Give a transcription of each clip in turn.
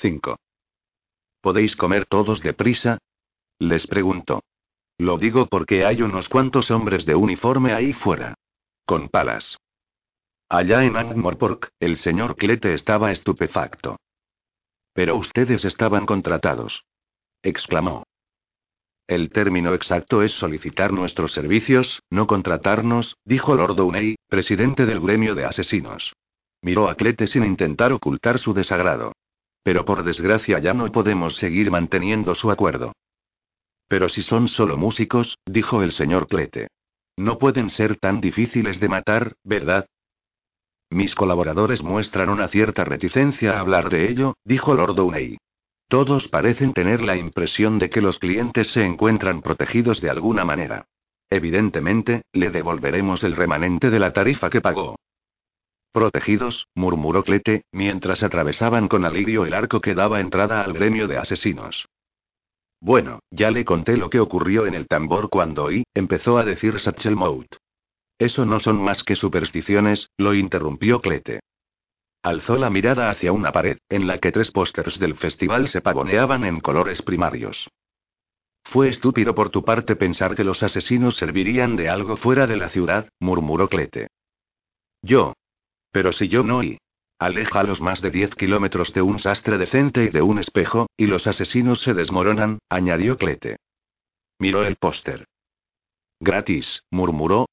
5. ¿Podéis comer todos deprisa? Les preguntó. Lo digo porque hay unos cuantos hombres de uniforme ahí fuera. Con palas. Allá en Angmorpork, el señor Clete estaba estupefacto. Pero ustedes estaban contratados. Exclamó. El término exacto es solicitar nuestros servicios, no contratarnos, dijo Lord Downey, presidente del gremio de asesinos. Miró a Clete sin intentar ocultar su desagrado. Pero por desgracia ya no podemos seguir manteniendo su acuerdo. Pero si son solo músicos, dijo el señor Clete. No pueden ser tan difíciles de matar, ¿verdad? Mis colaboradores muestran una cierta reticencia a hablar de ello, dijo Lord Downey. Todos parecen tener la impresión de que los clientes se encuentran protegidos de alguna manera. Evidentemente, le devolveremos el remanente de la tarifa que pagó. Protegidos, murmuró Clete, mientras atravesaban con alivio el arco que daba entrada al gremio de asesinos. Bueno, ya le conté lo que ocurrió en el tambor cuando oí, empezó a decir Satchel Mout. Eso no son más que supersticiones, lo interrumpió Clete. Alzó la mirada hacia una pared, en la que tres pósters del festival se pavoneaban en colores primarios. Fue estúpido por tu parte pensar que los asesinos servirían de algo fuera de la ciudad, murmuró Clete. Yo, pero si yo no y... Aleja a los más de 10 kilómetros de un sastre decente y de un espejo, y los asesinos se desmoronan, añadió Clete. Miró el póster. Gratis, murmuró.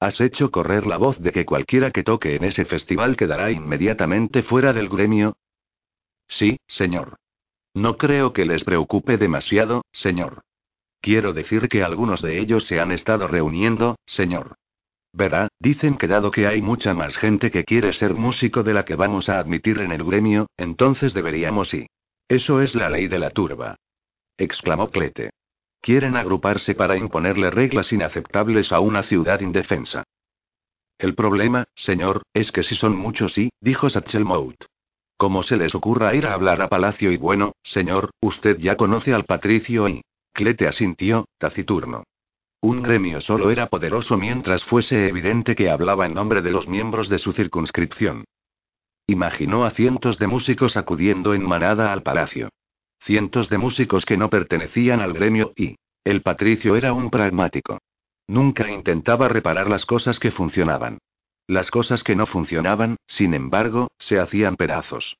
Has hecho correr la voz de que cualquiera que toque en ese festival quedará inmediatamente fuera del gremio. Sí, señor. No creo que les preocupe demasiado, señor. Quiero decir que algunos de ellos se han estado reuniendo, señor. Verá, dicen que dado que hay mucha más gente que quiere ser músico de la que vamos a admitir en el gremio, entonces deberíamos y. Eso es la ley de la turba. exclamó Clete. Quieren agruparse para imponerle reglas inaceptables a una ciudad indefensa. El problema, señor, es que si son muchos sí, dijo Satchel Mout. ¿Cómo se les ocurra ir a hablar a Palacio y bueno, señor, usted ya conoce al patricio y. Clete asintió, taciturno. Un gremio solo era poderoso mientras fuese evidente que hablaba en nombre de los miembros de su circunscripción. Imaginó a cientos de músicos acudiendo en manada al palacio. Cientos de músicos que no pertenecían al gremio y... El patricio era un pragmático. Nunca intentaba reparar las cosas que funcionaban. Las cosas que no funcionaban, sin embargo, se hacían pedazos.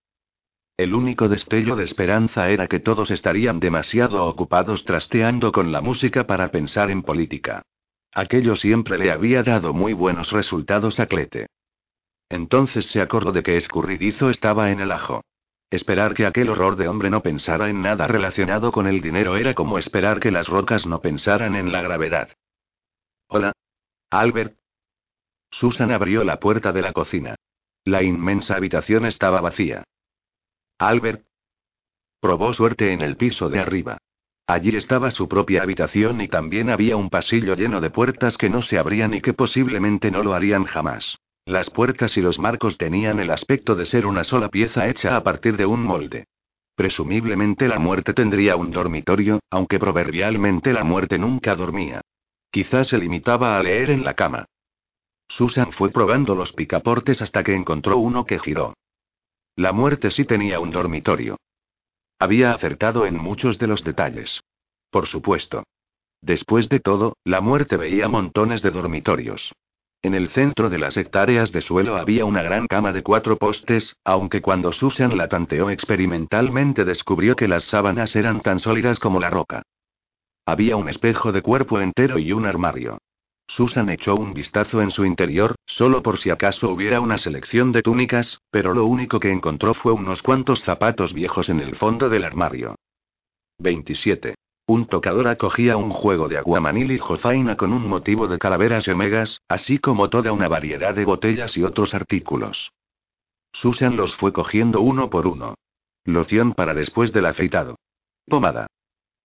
El único destello de esperanza era que todos estarían demasiado ocupados trasteando con la música para pensar en política. Aquello siempre le había dado muy buenos resultados a Clete. Entonces se acordó de que escurridizo estaba en el ajo. Esperar que aquel horror de hombre no pensara en nada relacionado con el dinero era como esperar que las rocas no pensaran en la gravedad. Hola. Albert. Susan abrió la puerta de la cocina. La inmensa habitación estaba vacía. Albert. Probó suerte en el piso de arriba. Allí estaba su propia habitación y también había un pasillo lleno de puertas que no se abrían y que posiblemente no lo harían jamás. Las puertas y los marcos tenían el aspecto de ser una sola pieza hecha a partir de un molde. Presumiblemente la muerte tendría un dormitorio, aunque proverbialmente la muerte nunca dormía. Quizás se limitaba a leer en la cama. Susan fue probando los picaportes hasta que encontró uno que giró. La muerte sí tenía un dormitorio. Había acertado en muchos de los detalles. Por supuesto. Después de todo, la muerte veía montones de dormitorios. En el centro de las hectáreas de suelo había una gran cama de cuatro postes, aunque cuando Susan la tanteó experimentalmente descubrió que las sábanas eran tan sólidas como la roca. Había un espejo de cuerpo entero y un armario. Susan echó un vistazo en su interior, solo por si acaso hubiera una selección de túnicas, pero lo único que encontró fue unos cuantos zapatos viejos en el fondo del armario. 27. Un tocador acogía un juego de aguamanil y jofaina con un motivo de calaveras y omegas, así como toda una variedad de botellas y otros artículos. Susan los fue cogiendo uno por uno. Loción para después del afeitado. Pomada.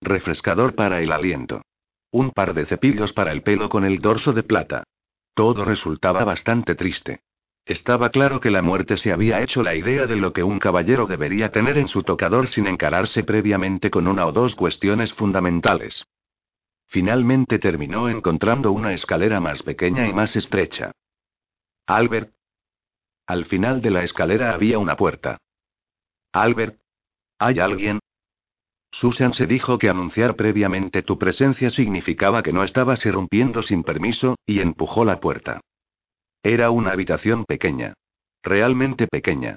Refrescador para el aliento. Un par de cepillos para el pelo con el dorso de plata. Todo resultaba bastante triste. Estaba claro que la muerte se había hecho la idea de lo que un caballero debería tener en su tocador sin encararse previamente con una o dos cuestiones fundamentales. Finalmente terminó encontrando una escalera más pequeña y más estrecha. Albert. Al final de la escalera había una puerta. Albert. ¿Hay alguien? Susan se dijo que anunciar previamente tu presencia significaba que no estabas irrumpiendo sin permiso, y empujó la puerta. Era una habitación pequeña. Realmente pequeña.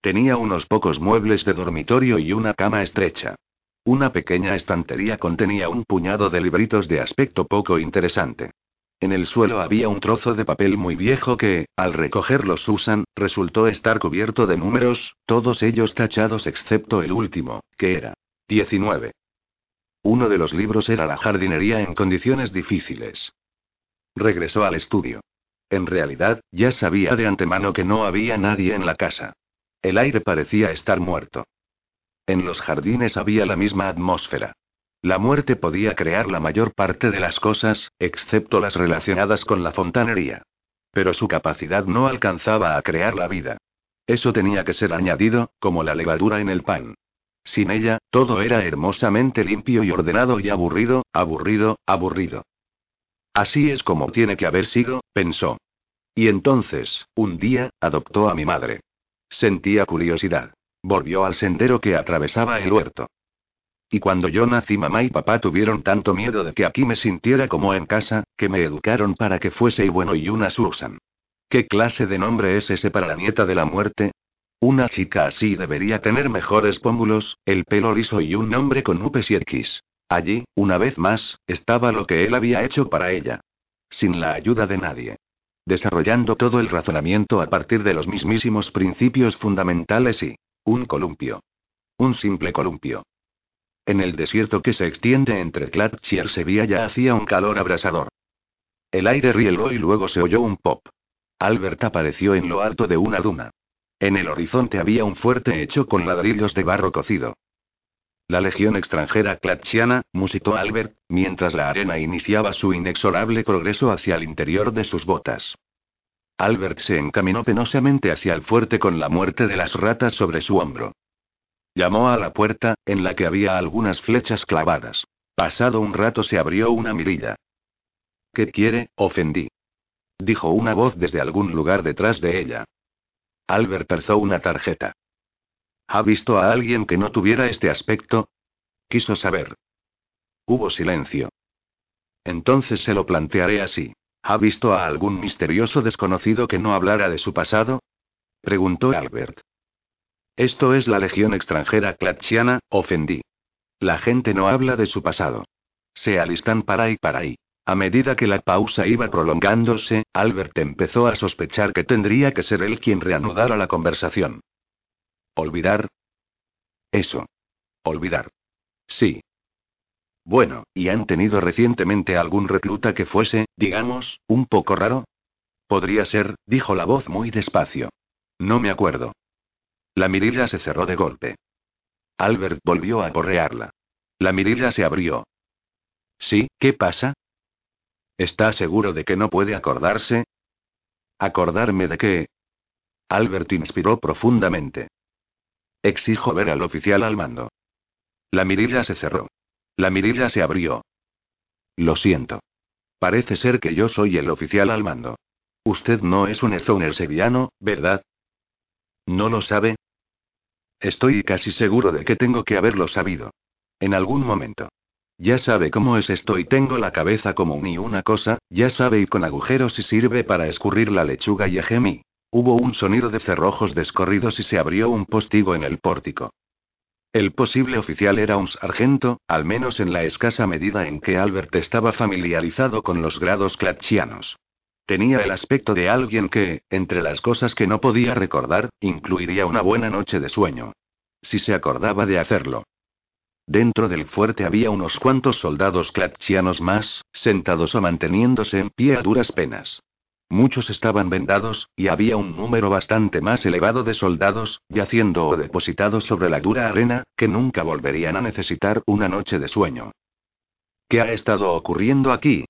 Tenía unos pocos muebles de dormitorio y una cama estrecha. Una pequeña estantería contenía un puñado de libritos de aspecto poco interesante. En el suelo había un trozo de papel muy viejo que, al recogerlo Susan, resultó estar cubierto de números, todos ellos tachados excepto el último, que era 19. Uno de los libros era La jardinería en condiciones difíciles. Regresó al estudio. En realidad, ya sabía de antemano que no había nadie en la casa. El aire parecía estar muerto. En los jardines había la misma atmósfera. La muerte podía crear la mayor parte de las cosas, excepto las relacionadas con la fontanería. Pero su capacidad no alcanzaba a crear la vida. Eso tenía que ser añadido, como la levadura en el pan. Sin ella, todo era hermosamente limpio y ordenado y aburrido, aburrido, aburrido. Así es como tiene que haber sido, pensó. Y entonces, un día, adoptó a mi madre. Sentía curiosidad. Volvió al sendero que atravesaba el huerto. Y cuando yo nací mamá y papá tuvieron tanto miedo de que aquí me sintiera como en casa, que me educaron para que fuese y bueno y una Susan. ¿Qué clase de nombre es ese para la nieta de la muerte? Una chica así debería tener mejores pómulos, el pelo liso y un nombre con upes y X. Allí, una vez más, estaba lo que él había hecho para ella. Sin la ayuda de nadie. Desarrollando todo el razonamiento a partir de los mismísimos principios fundamentales y... Un columpio. Un simple columpio. En el desierto que se extiende entre Clatch y ya hacía un calor abrasador. El aire rieló y luego se oyó un pop. Albert apareció en lo alto de una duna. En el horizonte había un fuerte hecho con ladrillos de barro cocido. La legión extranjera clatchiana, musitó Albert, mientras la arena iniciaba su inexorable progreso hacia el interior de sus botas. Albert se encaminó penosamente hacia el fuerte con la muerte de las ratas sobre su hombro. Llamó a la puerta, en la que había algunas flechas clavadas. Pasado un rato se abrió una mirilla. ¿Qué quiere? ofendí. Dijo una voz desde algún lugar detrás de ella. Albert alzó una tarjeta. ¿Ha visto a alguien que no tuviera este aspecto? Quiso saber. Hubo silencio. Entonces se lo plantearé así. ¿Ha visto a algún misterioso desconocido que no hablara de su pasado? Preguntó Albert. Esto es la legión extranjera clatchiana, ofendí. La gente no habla de su pasado. Se alistan para ahí para ahí. A medida que la pausa iba prolongándose, Albert empezó a sospechar que tendría que ser él quien reanudara la conversación. ¿Olvidar? Eso. Olvidar. Sí. Bueno, ¿y han tenido recientemente algún recluta que fuese, digamos, un poco raro? Podría ser, dijo la voz muy despacio. No me acuerdo. La mirilla se cerró de golpe. Albert volvió a porrearla. La mirilla se abrió. ¿Sí? ¿Qué pasa? ¿Está seguro de que no puede acordarse? ¿Acordarme de qué? Albert inspiró profundamente. Exijo ver al oficial al mando. La mirilla se cerró. La mirilla se abrió. Lo siento. Parece ser que yo soy el oficial al mando. Usted no es un ezoner sevillano, ¿verdad? ¿No lo sabe? Estoy casi seguro de que tengo que haberlo sabido. En algún momento. Ya sabe cómo es esto y tengo la cabeza como ni una cosa, ya sabe y con agujeros y sirve para escurrir la lechuga y gemí. Hubo un sonido de cerrojos descorridos y se abrió un postigo en el pórtico. El posible oficial era un sargento, al menos en la escasa medida en que Albert estaba familiarizado con los grados clatchianos. Tenía el aspecto de alguien que, entre las cosas que no podía recordar, incluiría una buena noche de sueño. Si se acordaba de hacerlo. Dentro del fuerte había unos cuantos soldados clatchianos más, sentados o manteniéndose en pie a duras penas. Muchos estaban vendados, y había un número bastante más elevado de soldados, yaciendo o depositados sobre la dura arena, que nunca volverían a necesitar una noche de sueño. ¿Qué ha estado ocurriendo aquí?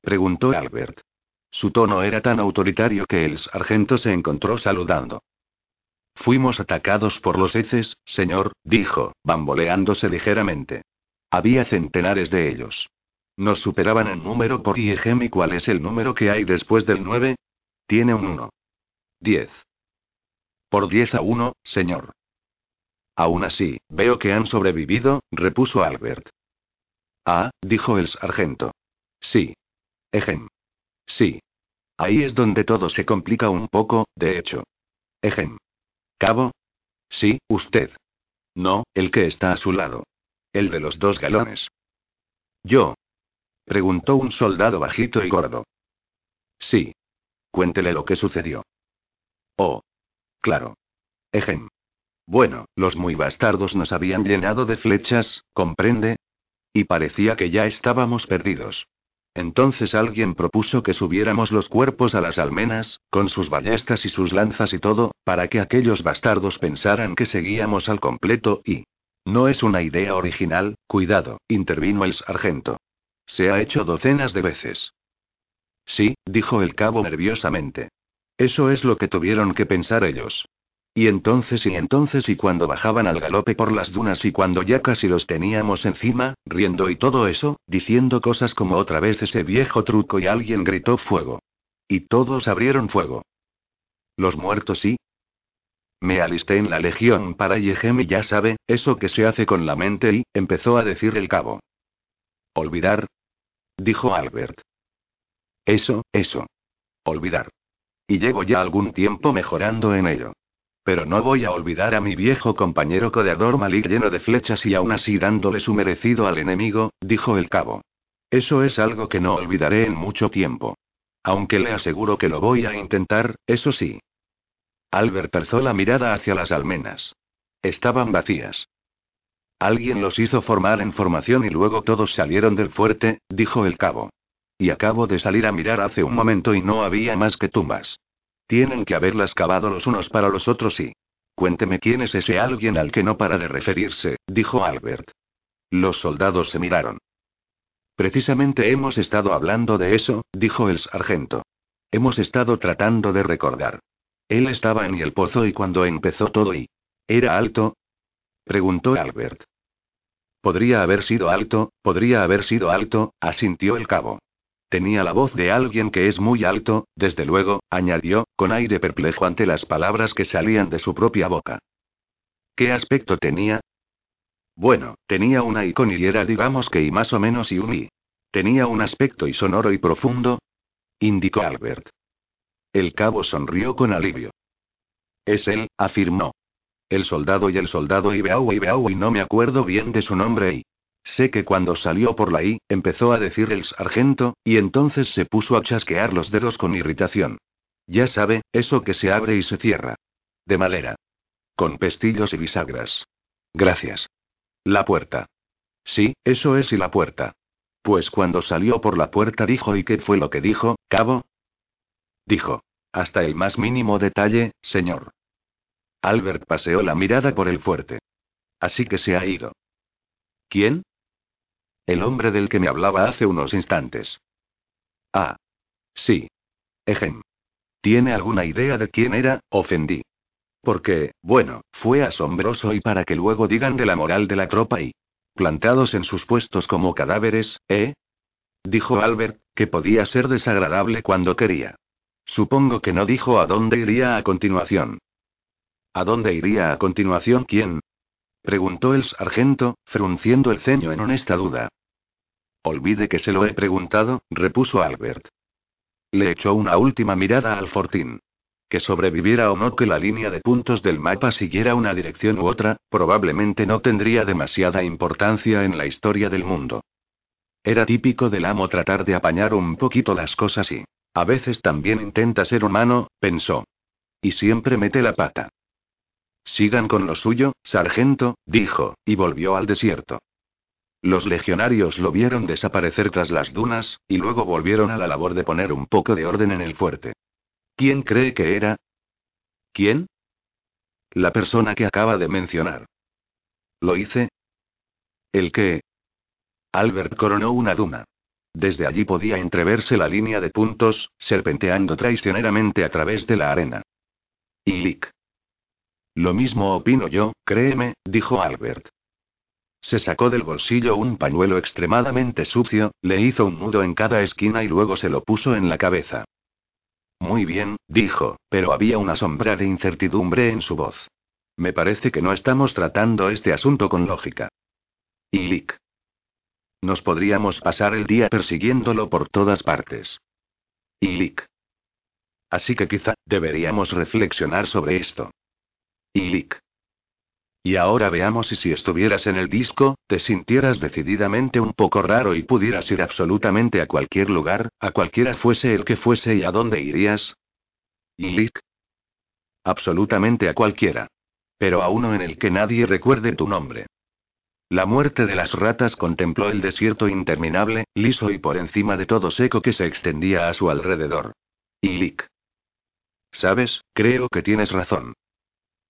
preguntó Albert. Su tono era tan autoritario que el sargento se encontró saludando. Fuimos atacados por los heces, señor, dijo, bamboleándose ligeramente. Había centenares de ellos. Nos superaban en número por IEGEM y cuál es el número que hay después del 9? Tiene un 1. 10. Por 10 a 1, señor. Aún así, veo que han sobrevivido, repuso Albert. Ah, dijo el sargento. Sí. Ejem. Sí. Ahí es donde todo se complica un poco, de hecho. Ejem. Cabo. Sí, usted. No, el que está a su lado. El de los dos galones. Yo. Preguntó un soldado bajito y gordo. Sí. Cuéntele lo que sucedió. Oh. Claro. Ejem. Bueno, los muy bastardos nos habían llenado de flechas, ¿comprende? Y parecía que ya estábamos perdidos. Entonces alguien propuso que subiéramos los cuerpos a las almenas, con sus ballestas y sus lanzas y todo, para que aquellos bastardos pensaran que seguíamos al completo y... No es una idea original, cuidado, intervino el sargento. Se ha hecho docenas de veces. Sí, dijo el cabo nerviosamente. Eso es lo que tuvieron que pensar ellos. Y entonces y entonces y cuando bajaban al galope por las dunas y cuando ya casi los teníamos encima, riendo y todo eso, diciendo cosas como otra vez ese viejo truco y alguien gritó fuego. Y todos abrieron fuego. Los muertos sí. Me alisté en la legión para Yehem y ya sabe, eso que se hace con la mente y, empezó a decir el cabo. Olvidar. Dijo Albert. Eso, eso. Olvidar. Y llevo ya algún tiempo mejorando en ello. Pero no voy a olvidar a mi viejo compañero codeador Malik lleno de flechas y aún así dándole su merecido al enemigo, dijo el cabo. Eso es algo que no olvidaré en mucho tiempo. Aunque le aseguro que lo voy a intentar, eso sí. Albert alzó la mirada hacia las almenas. Estaban vacías. Alguien los hizo formar en formación y luego todos salieron del fuerte, dijo el cabo. Y acabo de salir a mirar hace un momento y no había más que tumbas. Tienen que haberlas cavado los unos para los otros y... Cuénteme quién es ese alguien al que no para de referirse, dijo Albert. Los soldados se miraron. Precisamente hemos estado hablando de eso, dijo el sargento. Hemos estado tratando de recordar. Él estaba en el pozo y cuando empezó todo y... ¿Era alto? preguntó Albert. Podría haber sido alto, podría haber sido alto, asintió el cabo. Tenía la voz de alguien que es muy alto, desde luego, añadió, con aire perplejo ante las palabras que salían de su propia boca. ¿Qué aspecto tenía? Bueno, tenía una iconillera digamos que y más o menos y un y. Tenía un aspecto y sonoro y profundo, indicó Albert. El cabo sonrió con alivio. Es él, afirmó. El soldado y el soldado Ibeau Ibeau y no me acuerdo bien de su nombre y. Sé que cuando salió por la I, empezó a decir el sargento, y entonces se puso a chasquear los dedos con irritación. Ya sabe, eso que se abre y se cierra. De madera. Con pestillos y bisagras. Gracias. La puerta. Sí, eso es y la puerta. Pues cuando salió por la puerta dijo y qué fue lo que dijo, cabo. Dijo. Hasta el más mínimo detalle, señor. Albert paseó la mirada por el fuerte. Así que se ha ido. ¿Quién? El hombre del que me hablaba hace unos instantes. Ah. Sí. Ejem. ¿Tiene alguna idea de quién era? Ofendí. Porque, bueno, fue asombroso y para que luego digan de la moral de la tropa y... Plantados en sus puestos como cadáveres, ¿eh? Dijo Albert, que podía ser desagradable cuando quería. Supongo que no dijo a dónde iría a continuación. ¿A dónde iría a continuación quién? Preguntó el sargento, frunciendo el ceño en honesta duda. Olvide que se lo he preguntado, repuso Albert. Le echó una última mirada al fortín. Que sobreviviera o no que la línea de puntos del mapa siguiera una dirección u otra, probablemente no tendría demasiada importancia en la historia del mundo. Era típico del amo tratar de apañar un poquito las cosas y... A veces también intenta ser humano, pensó. Y siempre mete la pata. Sigan con lo suyo, sargento, dijo, y volvió al desierto. Los legionarios lo vieron desaparecer tras las dunas, y luego volvieron a la labor de poner un poco de orden en el fuerte. ¿Quién cree que era? ¿Quién? La persona que acaba de mencionar. ¿Lo hice? ¿El qué? Albert coronó una duna. Desde allí podía entreverse la línea de puntos, serpenteando traicioneramente a través de la arena. Y Lick. Lo mismo opino yo, créeme, dijo Albert. Se sacó del bolsillo un pañuelo extremadamente sucio, le hizo un nudo en cada esquina y luego se lo puso en la cabeza. Muy bien, dijo, pero había una sombra de incertidumbre en su voz. Me parece que no estamos tratando este asunto con lógica. Y. Nos podríamos pasar el día persiguiéndolo por todas partes. Y Lick. Así que quizá, deberíamos reflexionar sobre esto. Y Lick. Y ahora veamos si si estuvieras en el disco, te sintieras decididamente un poco raro y pudieras ir absolutamente a cualquier lugar, a cualquiera fuese el que fuese y a dónde irías. Y Lick. Absolutamente a cualquiera. Pero a uno en el que nadie recuerde tu nombre. La muerte de las ratas contempló el desierto interminable, liso y por encima de todo seco que se extendía a su alrededor. Y Lick. Sabes, creo que tienes razón.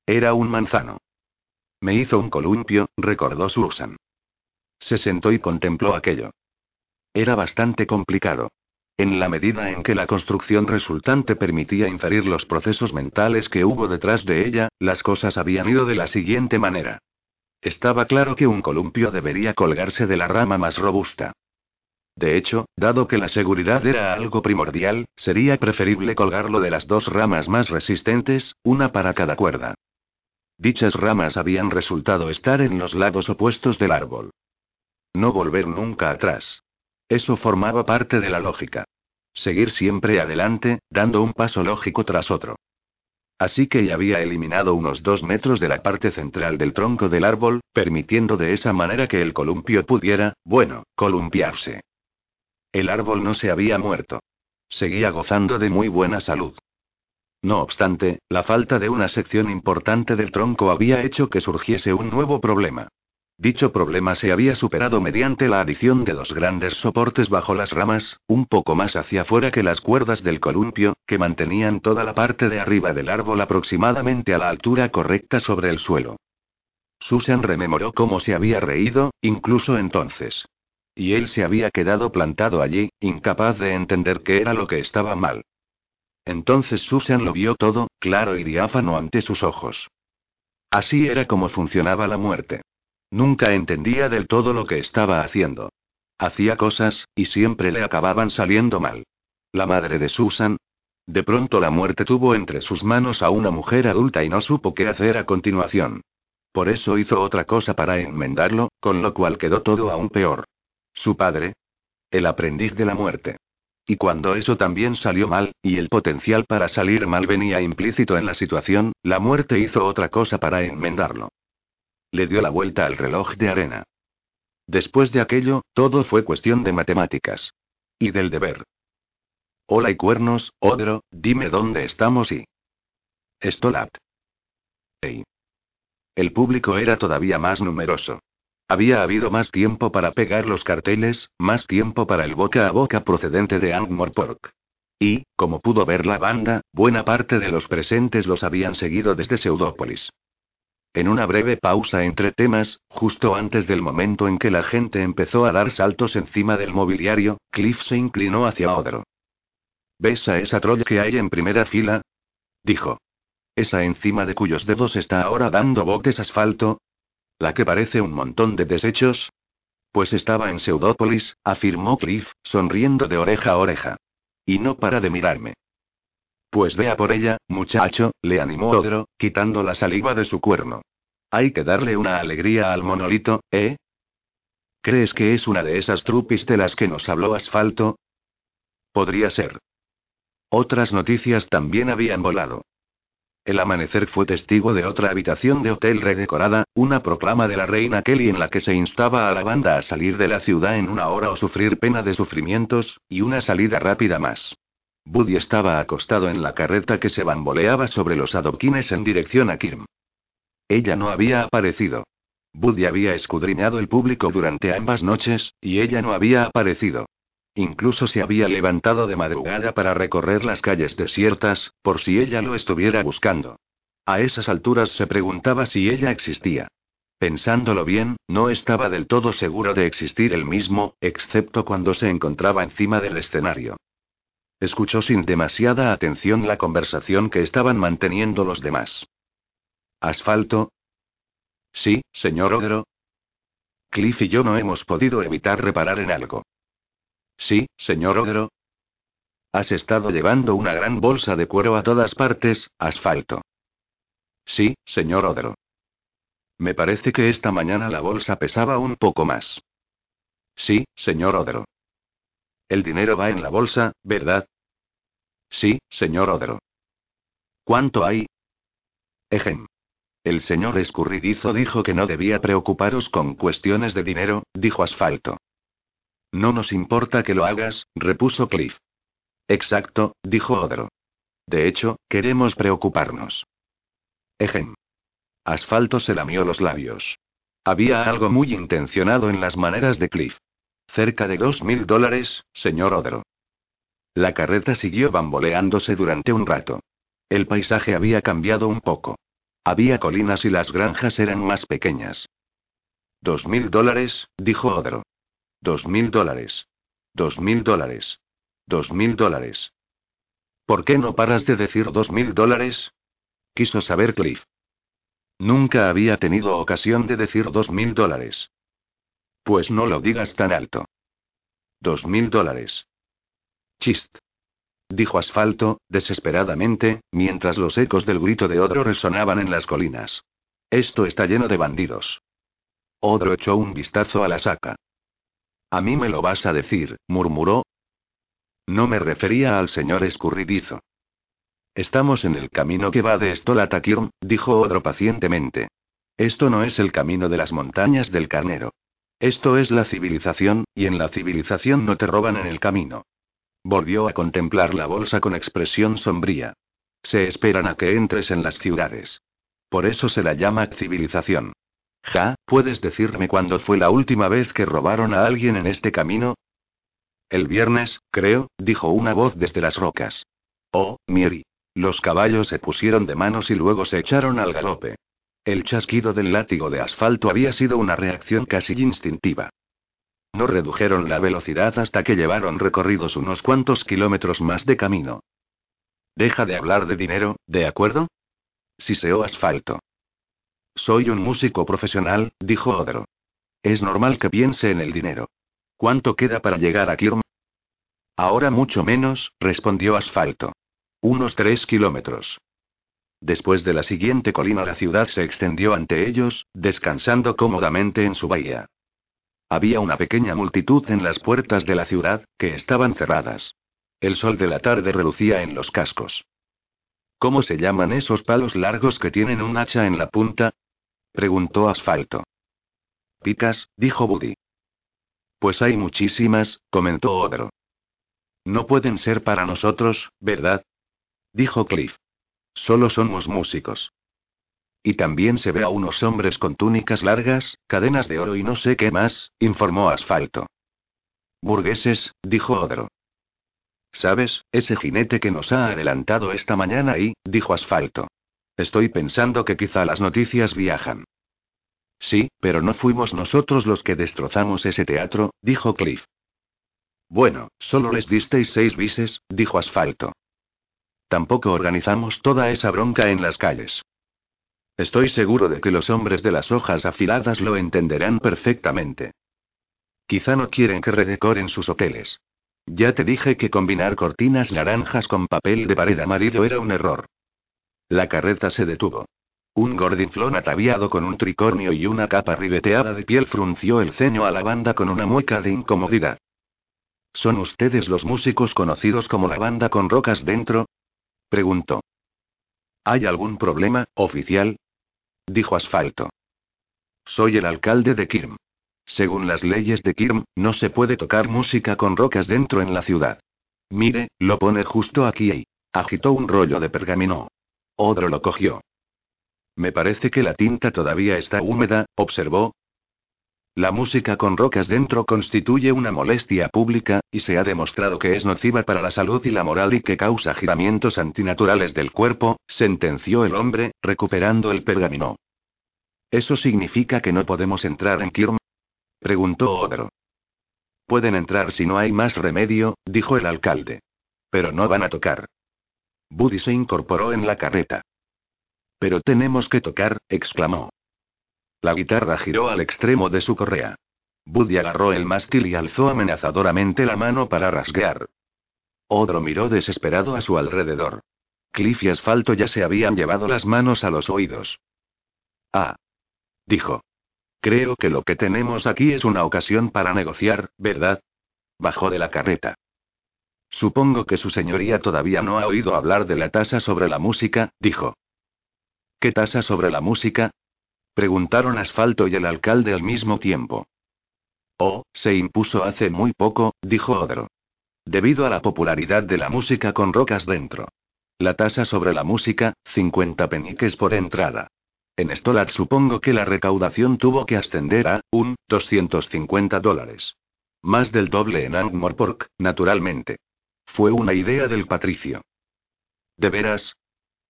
Era un manzano. Me hizo un columpio, recordó Susan. Se sentó y contempló aquello. Era bastante complicado. En la medida en que la construcción resultante permitía inferir los procesos mentales que hubo detrás de ella, las cosas habían ido de la siguiente manera. Estaba claro que un columpio debería colgarse de la rama más robusta. De hecho, dado que la seguridad era algo primordial, sería preferible colgarlo de las dos ramas más resistentes, una para cada cuerda. Dichas ramas habían resultado estar en los lados opuestos del árbol. No volver nunca atrás. Eso formaba parte de la lógica. Seguir siempre adelante, dando un paso lógico tras otro. Así que ya había eliminado unos dos metros de la parte central del tronco del árbol, permitiendo de esa manera que el columpio pudiera, bueno, columpiarse. El árbol no se había muerto. Seguía gozando de muy buena salud. No obstante, la falta de una sección importante del tronco había hecho que surgiese un nuevo problema. Dicho problema se había superado mediante la adición de dos grandes soportes bajo las ramas, un poco más hacia afuera que las cuerdas del columpio, que mantenían toda la parte de arriba del árbol aproximadamente a la altura correcta sobre el suelo. Susan rememoró cómo se había reído, incluso entonces. Y él se había quedado plantado allí, incapaz de entender qué era lo que estaba mal. Entonces Susan lo vio todo, claro y diáfano ante sus ojos. Así era como funcionaba la muerte. Nunca entendía del todo lo que estaba haciendo. Hacía cosas, y siempre le acababan saliendo mal. La madre de Susan. De pronto la muerte tuvo entre sus manos a una mujer adulta y no supo qué hacer a continuación. Por eso hizo otra cosa para enmendarlo, con lo cual quedó todo aún peor. Su padre. El aprendiz de la muerte. Y cuando eso también salió mal, y el potencial para salir mal venía implícito en la situación, la muerte hizo otra cosa para enmendarlo. Le dio la vuelta al reloj de arena. Después de aquello, todo fue cuestión de matemáticas. Y del deber. Hola y cuernos, Odro, dime dónde estamos y. Stolat. Hey. El público era todavía más numeroso. Había habido más tiempo para pegar los carteles, más tiempo para el boca a boca procedente de Angmorpork. Y, como pudo ver la banda, buena parte de los presentes los habían seguido desde Pseudópolis. En una breve pausa entre temas, justo antes del momento en que la gente empezó a dar saltos encima del mobiliario, Cliff se inclinó hacia Odro. ¿Ves a esa trolla que hay en primera fila? dijo. Esa encima de cuyos dedos está ahora dando botes asfalto, ¿La que parece un montón de desechos? Pues estaba en Pseudópolis, afirmó Cliff, sonriendo de oreja a oreja. Y no para de mirarme. Pues vea por ella, muchacho, le animó Odro, quitando la saliva de su cuerno. Hay que darle una alegría al monolito, ¿eh? ¿Crees que es una de esas trupis de las que nos habló Asfalto? Podría ser. Otras noticias también habían volado. El amanecer fue testigo de otra habitación de hotel redecorada, una proclama de la reina Kelly en la que se instaba a la banda a salir de la ciudad en una hora o sufrir pena de sufrimientos, y una salida rápida más. Buddy estaba acostado en la carreta que se bamboleaba sobre los adoquines en dirección a Kirm. Ella no había aparecido. Buddy había escudriñado el público durante ambas noches, y ella no había aparecido. Incluso se había levantado de madrugada para recorrer las calles desiertas, por si ella lo estuviera buscando. A esas alturas se preguntaba si ella existía. Pensándolo bien, no estaba del todo seguro de existir él mismo, excepto cuando se encontraba encima del escenario. Escuchó sin demasiada atención la conversación que estaban manteniendo los demás. ¿Asfalto? Sí, señor Odro. Cliff y yo no hemos podido evitar reparar en algo. Sí, señor Odro. Has estado llevando una gran bolsa de cuero a todas partes, asfalto. Sí, señor Odro. Me parece que esta mañana la bolsa pesaba un poco más. Sí, señor Odero. El dinero va en la bolsa, ¿verdad? Sí, señor Odero. ¿Cuánto hay? Ejem. El señor escurridizo dijo que no debía preocuparos con cuestiones de dinero, dijo Asfalto. No nos importa que lo hagas, repuso Cliff. Exacto, dijo Odero. De hecho, queremos preocuparnos. Ejem. Asfalto se lamió los labios. Había algo muy intencionado en las maneras de Cliff. Cerca de dos mil dólares, señor Odero. La carreta siguió bamboleándose durante un rato. El paisaje había cambiado un poco. Había colinas y las granjas eran más pequeñas. Dos mil dólares, dijo Odero. Dos mil dólares. Dos mil dólares. Dos mil dólares. ¿Por qué no paras de decir dos mil dólares? Quiso saber Cliff. Nunca había tenido ocasión de decir dos mil dólares. Pues no lo digas tan alto. Dos mil dólares. Chist. Dijo Asfalto, desesperadamente, mientras los ecos del grito de Odro resonaban en las colinas. Esto está lleno de bandidos. Odro echó un vistazo a la saca. A mí me lo vas a decir, murmuró. No me refería al señor escurridizo. Estamos en el camino que va de Stola a dijo Odro pacientemente. Esto no es el camino de las montañas del carnero. Esto es la civilización, y en la civilización no te roban en el camino. Volvió a contemplar la bolsa con expresión sombría. Se esperan a que entres en las ciudades. Por eso se la llama civilización. Ja, ¿puedes decirme cuándo fue la última vez que robaron a alguien en este camino? El viernes, creo, dijo una voz desde las rocas. Oh, Mieri. Los caballos se pusieron de manos y luego se echaron al galope. El chasquido del látigo de asfalto había sido una reacción casi instintiva. No redujeron la velocidad hasta que llevaron recorridos unos cuantos kilómetros más de camino. Deja de hablar de dinero, ¿de acuerdo? Siseó asfalto. Soy un músico profesional, dijo Odro. Es normal que piense en el dinero. ¿Cuánto queda para llegar a Kirm? Ahora mucho menos, respondió Asfalto. Unos tres kilómetros. Después de la siguiente colina la ciudad se extendió ante ellos, descansando cómodamente en su bahía. Había una pequeña multitud en las puertas de la ciudad, que estaban cerradas. El sol de la tarde relucía en los cascos. ¿Cómo se llaman esos palos largos que tienen un hacha en la punta? preguntó Asfalto. Picas, dijo Buddy. Pues hay muchísimas, comentó Odro. No pueden ser para nosotros, ¿verdad? Dijo Cliff. Solo somos músicos. Y también se ve a unos hombres con túnicas largas, cadenas de oro y no sé qué más, informó Asfalto. Burgueses, dijo Odro. ¿Sabes, ese jinete que nos ha adelantado esta mañana y, dijo Asfalto. Estoy pensando que quizá las noticias viajan. Sí, pero no fuimos nosotros los que destrozamos ese teatro, dijo Cliff. Bueno, solo les disteis seis bises, dijo Asfalto. Tampoco organizamos toda esa bronca en las calles. Estoy seguro de que los hombres de las hojas afiladas lo entenderán perfectamente. Quizá no quieren que redecoren sus hoteles. Ya te dije que combinar cortinas naranjas con papel de pared amarillo era un error. La carreta se detuvo. Un gordinflón ataviado con un tricornio y una capa ribeteada de piel frunció el ceño a la banda con una mueca de incomodidad. ¿Son ustedes los músicos conocidos como la banda con rocas dentro? Preguntó. ¿Hay algún problema, oficial? Dijo Asfalto. Soy el alcalde de Kirm. Según las leyes de Kirm, no se puede tocar música con rocas dentro en la ciudad. Mire, lo pone justo aquí y. Agitó un rollo de pergamino. Odro lo cogió. Me parece que la tinta todavía está húmeda, observó, la música con rocas dentro constituye una molestia pública, y se ha demostrado que es nociva para la salud y la moral y que causa giramientos antinaturales del cuerpo, sentenció el hombre, recuperando el pergamino. ¿Eso significa que no podemos entrar en Kirm? preguntó Odro. Pueden entrar si no hay más remedio, dijo el alcalde. Pero no van a tocar. Buddy se incorporó en la carreta. Pero tenemos que tocar, exclamó. La guitarra giró al extremo de su correa. Buddy agarró el mástil y alzó amenazadoramente la mano para rasguear. Odro miró desesperado a su alrededor. Cliff y Asfalto ya se habían llevado las manos a los oídos. Ah. dijo. Creo que lo que tenemos aquí es una ocasión para negociar, ¿verdad? Bajó de la carreta. Supongo que su señoría todavía no ha oído hablar de la tasa sobre la música, dijo. ¿Qué tasa sobre la música? Preguntaron Asfalto y el alcalde al mismo tiempo. Oh, se impuso hace muy poco, dijo Odro. Debido a la popularidad de la música con rocas dentro. La tasa sobre la música, 50 peniques por entrada. En Stolat supongo que la recaudación tuvo que ascender a, un, 250 dólares. Más del doble en Angmorpork, naturalmente. Fue una idea del patricio. ¿De veras?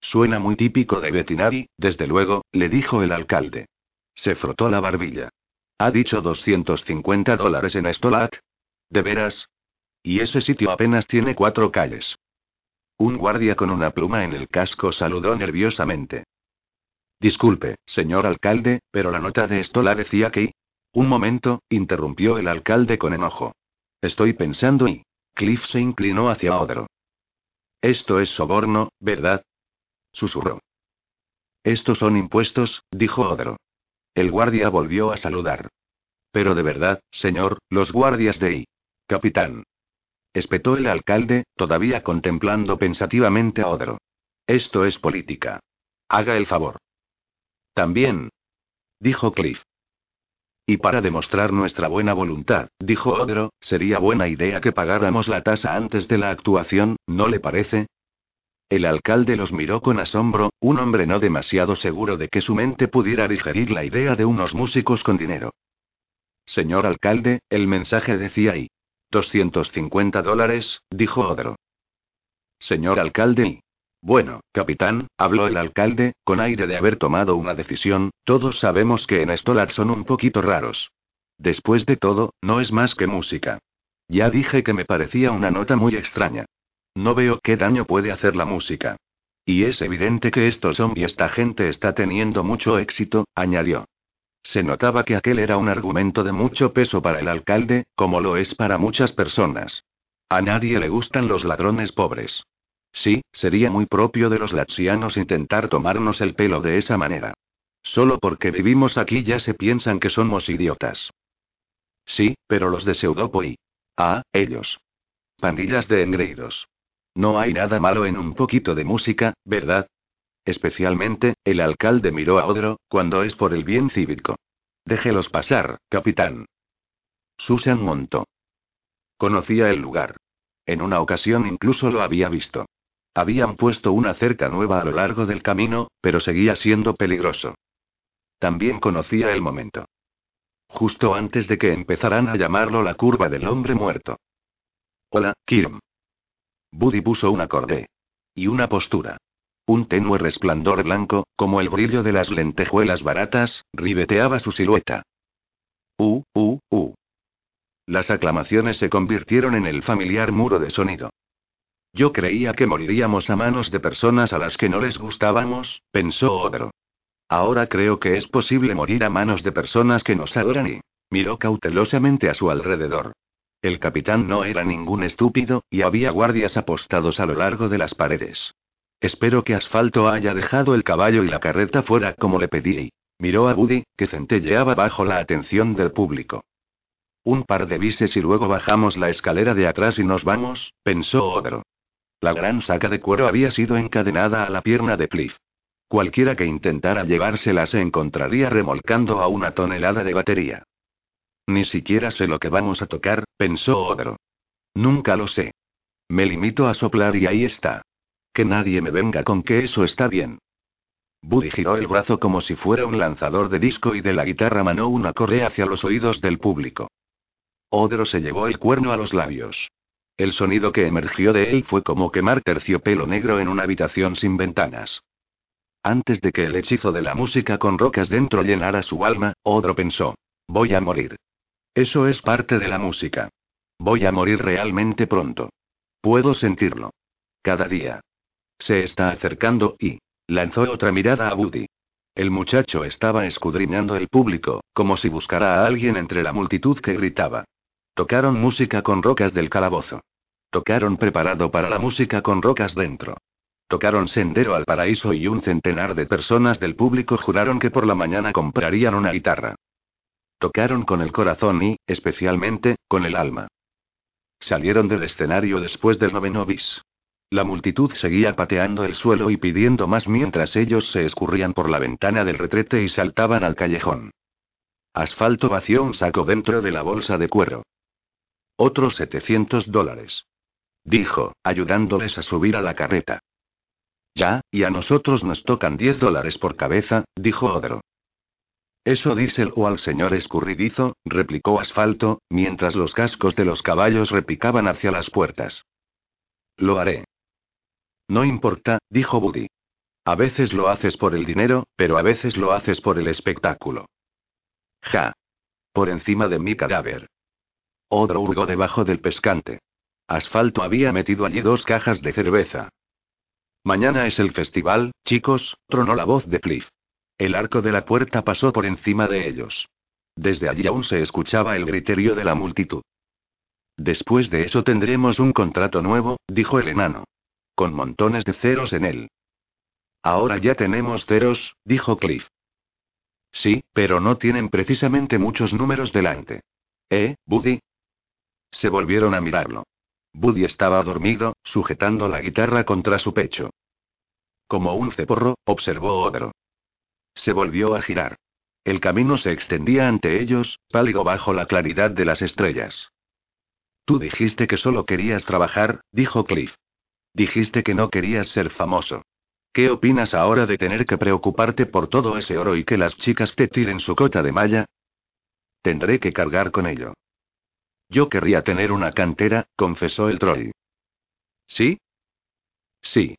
Suena muy típico de Bettinari, desde luego, le dijo el alcalde. Se frotó la barbilla. ¿Ha dicho 250 dólares en Stolat? ¿De veras? Y ese sitio apenas tiene cuatro calles. Un guardia con una pluma en el casco saludó nerviosamente. Disculpe, señor alcalde, pero la nota de Stolat decía que... Un momento, interrumpió el alcalde con enojo. Estoy pensando y... Cliff se inclinó hacia Odro. Esto es soborno, ¿verdad? Susurró. Estos son impuestos, dijo Odro. El guardia volvió a saludar. Pero de verdad, señor, los guardias de I. Capitán. Espetó el alcalde, todavía contemplando pensativamente a Odro. Esto es política. Haga el favor. También. Dijo Cliff. Y para demostrar nuestra buena voluntad, dijo Odro, sería buena idea que pagáramos la tasa antes de la actuación, ¿no le parece? El alcalde los miró con asombro, un hombre no demasiado seguro de que su mente pudiera digerir la idea de unos músicos con dinero. Señor alcalde, el mensaje decía ahí. 250 dólares, dijo Odro. Señor alcalde Bueno, capitán, habló el alcalde, con aire de haber tomado una decisión, todos sabemos que en Stolat son un poquito raros. Después de todo, no es más que música. Ya dije que me parecía una nota muy extraña. No veo qué daño puede hacer la música. Y es evidente que estos y esta gente está teniendo mucho éxito, añadió. Se notaba que aquel era un argumento de mucho peso para el alcalde, como lo es para muchas personas. A nadie le gustan los ladrones pobres. Sí, sería muy propio de los latsianos intentar tomarnos el pelo de esa manera. Solo porque vivimos aquí ya se piensan que somos idiotas. Sí, pero los de Seudopoi. Ah, ellos. Pandillas de engreídos. No hay nada malo en un poquito de música, ¿verdad? Especialmente, el alcalde miró a Odro, cuando es por el bien cívico. Déjelos pasar, capitán. Susan montó. Conocía el lugar. En una ocasión incluso lo había visto. Habían puesto una cerca nueva a lo largo del camino, pero seguía siendo peligroso. También conocía el momento. Justo antes de que empezaran a llamarlo la curva del hombre muerto. Hola, Kirom. Buddy puso un acorde. Y una postura. Un tenue resplandor blanco, como el brillo de las lentejuelas baratas, ribeteaba su silueta. Uh, uh, uh. Las aclamaciones se convirtieron en el familiar muro de sonido. Yo creía que moriríamos a manos de personas a las que no les gustábamos, pensó Odro. Ahora creo que es posible morir a manos de personas que nos adoran y... Miró cautelosamente a su alrededor. El capitán no era ningún estúpido, y había guardias apostados a lo largo de las paredes. Espero que Asfalto haya dejado el caballo y la carreta fuera como le pedí. Miró a Buddy, que centelleaba bajo la atención del público. Un par de bises y luego bajamos la escalera de atrás y nos vamos, pensó Odro. La gran saca de cuero había sido encadenada a la pierna de Cliff. Cualquiera que intentara llevársela se encontraría remolcando a una tonelada de batería. Ni siquiera sé lo que vamos a tocar, pensó Odro. Nunca lo sé. Me limito a soplar y ahí está. Que nadie me venga con que eso está bien. Buddy giró el brazo como si fuera un lanzador de disco y de la guitarra manó una correa hacia los oídos del público. Odro se llevó el cuerno a los labios. El sonido que emergió de él fue como quemar terciopelo negro en una habitación sin ventanas. Antes de que el hechizo de la música con rocas dentro llenara su alma, Odro pensó. Voy a morir. Eso es parte de la música. Voy a morir realmente pronto. Puedo sentirlo. Cada día. Se está acercando y... Lanzó otra mirada a Woody. El muchacho estaba escudriñando el público, como si buscara a alguien entre la multitud que gritaba. Tocaron música con rocas del calabozo. Tocaron preparado para la música con rocas dentro. Tocaron Sendero al Paraíso y un centenar de personas del público juraron que por la mañana comprarían una guitarra. Tocaron con el corazón y, especialmente, con el alma. Salieron del escenario después del noveno bis. La multitud seguía pateando el suelo y pidiendo más mientras ellos se escurrían por la ventana del retrete y saltaban al callejón. Asfalto vació un saco dentro de la bolsa de cuero. Otros 700 dólares. Dijo, ayudándoles a subir a la carreta. Ya, y a nosotros nos tocan 10 dólares por cabeza, dijo otro. Eso díselo al señor escurridizo, replicó Asfalto, mientras los cascos de los caballos repicaban hacia las puertas. Lo haré. No importa, dijo Buddy. A veces lo haces por el dinero, pero a veces lo haces por el espectáculo. Ja. Por encima de mi cadáver. Odro hurgó debajo del pescante. Asfalto había metido allí dos cajas de cerveza. Mañana es el festival, chicos, tronó la voz de Cliff. El arco de la puerta pasó por encima de ellos. Desde allí aún se escuchaba el griterío de la multitud. Después de eso tendremos un contrato nuevo, dijo el enano. Con montones de ceros en él. Ahora ya tenemos ceros, dijo Cliff. Sí, pero no tienen precisamente muchos números delante. ¿Eh, Buddy? Se volvieron a mirarlo. Buddy estaba dormido, sujetando la guitarra contra su pecho. Como un ceporro, observó Odro. Se volvió a girar. El camino se extendía ante ellos, pálido bajo la claridad de las estrellas. Tú dijiste que solo querías trabajar, dijo Cliff. Dijiste que no querías ser famoso. ¿Qué opinas ahora de tener que preocuparte por todo ese oro y que las chicas te tiren su cota de malla? Tendré que cargar con ello. Yo querría tener una cantera, confesó el troll. ¿Sí? Sí.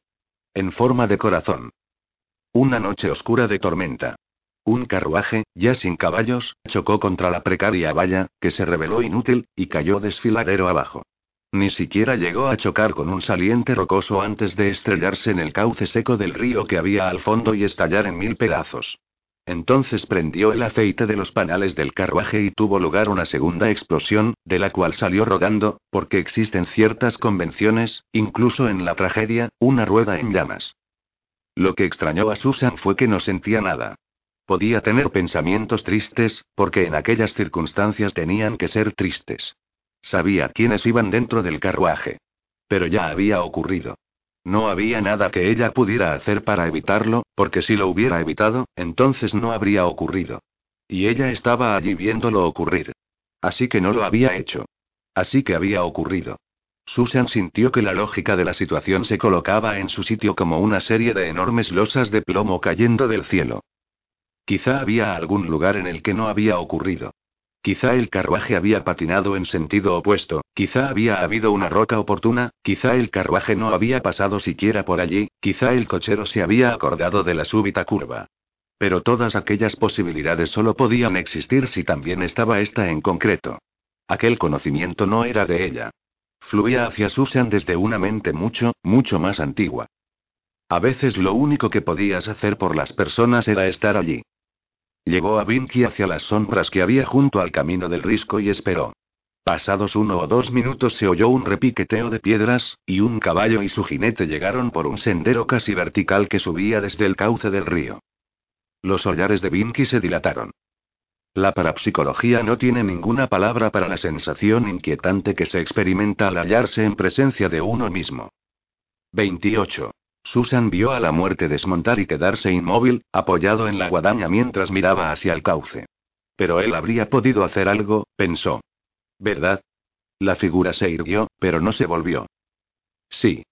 En forma de corazón. Una noche oscura de tormenta. Un carruaje, ya sin caballos, chocó contra la precaria valla, que se reveló inútil, y cayó desfiladero abajo. Ni siquiera llegó a chocar con un saliente rocoso antes de estrellarse en el cauce seco del río que había al fondo y estallar en mil pedazos. Entonces prendió el aceite de los panales del carruaje y tuvo lugar una segunda explosión, de la cual salió rodando, porque existen ciertas convenciones, incluso en la tragedia, una rueda en llamas. Lo que extrañó a Susan fue que no sentía nada. Podía tener pensamientos tristes, porque en aquellas circunstancias tenían que ser tristes. Sabía quiénes iban dentro del carruaje. Pero ya había ocurrido. No había nada que ella pudiera hacer para evitarlo, porque si lo hubiera evitado, entonces no habría ocurrido. Y ella estaba allí viéndolo ocurrir. Así que no lo había hecho. Así que había ocurrido. Susan sintió que la lógica de la situación se colocaba en su sitio como una serie de enormes losas de plomo cayendo del cielo. Quizá había algún lugar en el que no había ocurrido. Quizá el carruaje había patinado en sentido opuesto, quizá había habido una roca oportuna, quizá el carruaje no había pasado siquiera por allí, quizá el cochero se había acordado de la súbita curva. Pero todas aquellas posibilidades solo podían existir si también estaba esta en concreto. Aquel conocimiento no era de ella. Fluía hacia Susan desde una mente mucho, mucho más antigua. A veces lo único que podías hacer por las personas era estar allí. Llegó a Vinky hacia las sombras que había junto al camino del risco y esperó. Pasados uno o dos minutos se oyó un repiqueteo de piedras, y un caballo y su jinete llegaron por un sendero casi vertical que subía desde el cauce del río. Los hollares de Vinky se dilataron. La parapsicología no tiene ninguna palabra para la sensación inquietante que se experimenta al hallarse en presencia de uno mismo. 28. Susan vio a la muerte desmontar y quedarse inmóvil, apoyado en la guadaña mientras miraba hacia el cauce. Pero él habría podido hacer algo, pensó. ¿Verdad? La figura se irguió, pero no se volvió. Sí.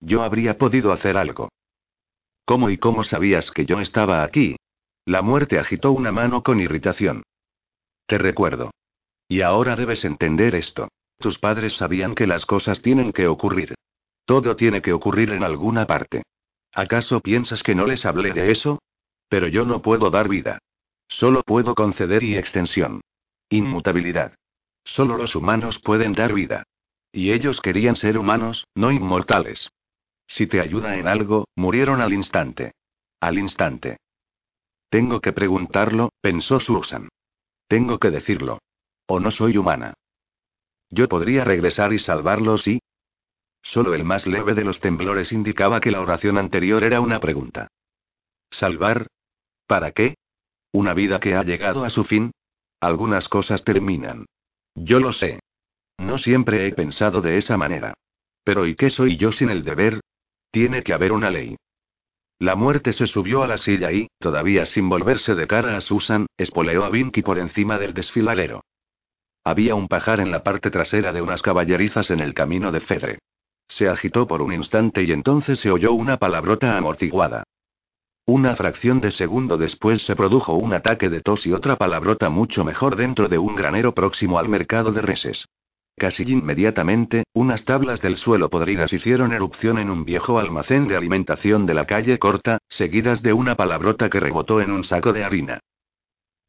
Yo habría podido hacer algo. ¿Cómo y cómo sabías que yo estaba aquí? La muerte agitó una mano con irritación. Te recuerdo. Y ahora debes entender esto. Tus padres sabían que las cosas tienen que ocurrir. Todo tiene que ocurrir en alguna parte. ¿Acaso piensas que no les hablé de eso? Pero yo no puedo dar vida. Solo puedo conceder y extensión. Inmutabilidad. Solo los humanos pueden dar vida. Y ellos querían ser humanos, no inmortales. Si te ayuda en algo, murieron al instante. Al instante. Tengo que preguntarlo, pensó Susan. Tengo que decirlo. O no soy humana. Yo podría regresar y salvarlos y, Solo el más leve de los temblores indicaba que la oración anterior era una pregunta. ¿Salvar? ¿Para qué? ¿Una vida que ha llegado a su fin? Algunas cosas terminan. Yo lo sé. No siempre he pensado de esa manera. Pero ¿y qué soy yo sin el deber? Tiene que haber una ley. La muerte se subió a la silla y, todavía sin volverse de cara a Susan, espoleó a Vinky por encima del desfiladero. Había un pajar en la parte trasera de unas caballerizas en el camino de Fedre. Se agitó por un instante y entonces se oyó una palabrota amortiguada. Una fracción de segundo después se produjo un ataque de tos y otra palabrota mucho mejor dentro de un granero próximo al mercado de reses. Casi inmediatamente, unas tablas del suelo podridas hicieron erupción en un viejo almacén de alimentación de la calle corta, seguidas de una palabrota que rebotó en un saco de harina.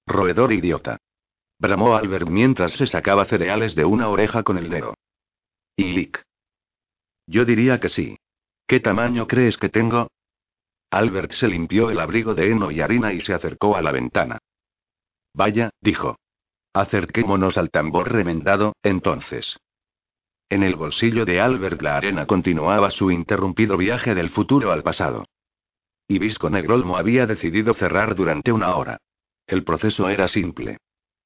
Roedor idiota. Bramó Albert mientras se sacaba cereales de una oreja con el dedo. lick. Yo diría que sí. ¿Qué tamaño crees que tengo? Albert se limpió el abrigo de heno y harina y se acercó a la ventana. Vaya, dijo. Acerquémonos al tambor remendado, entonces. En el bolsillo de Albert la arena continuaba su interrumpido viaje del futuro al pasado. Ibisco Negrolmo había decidido cerrar durante una hora. El proceso era simple.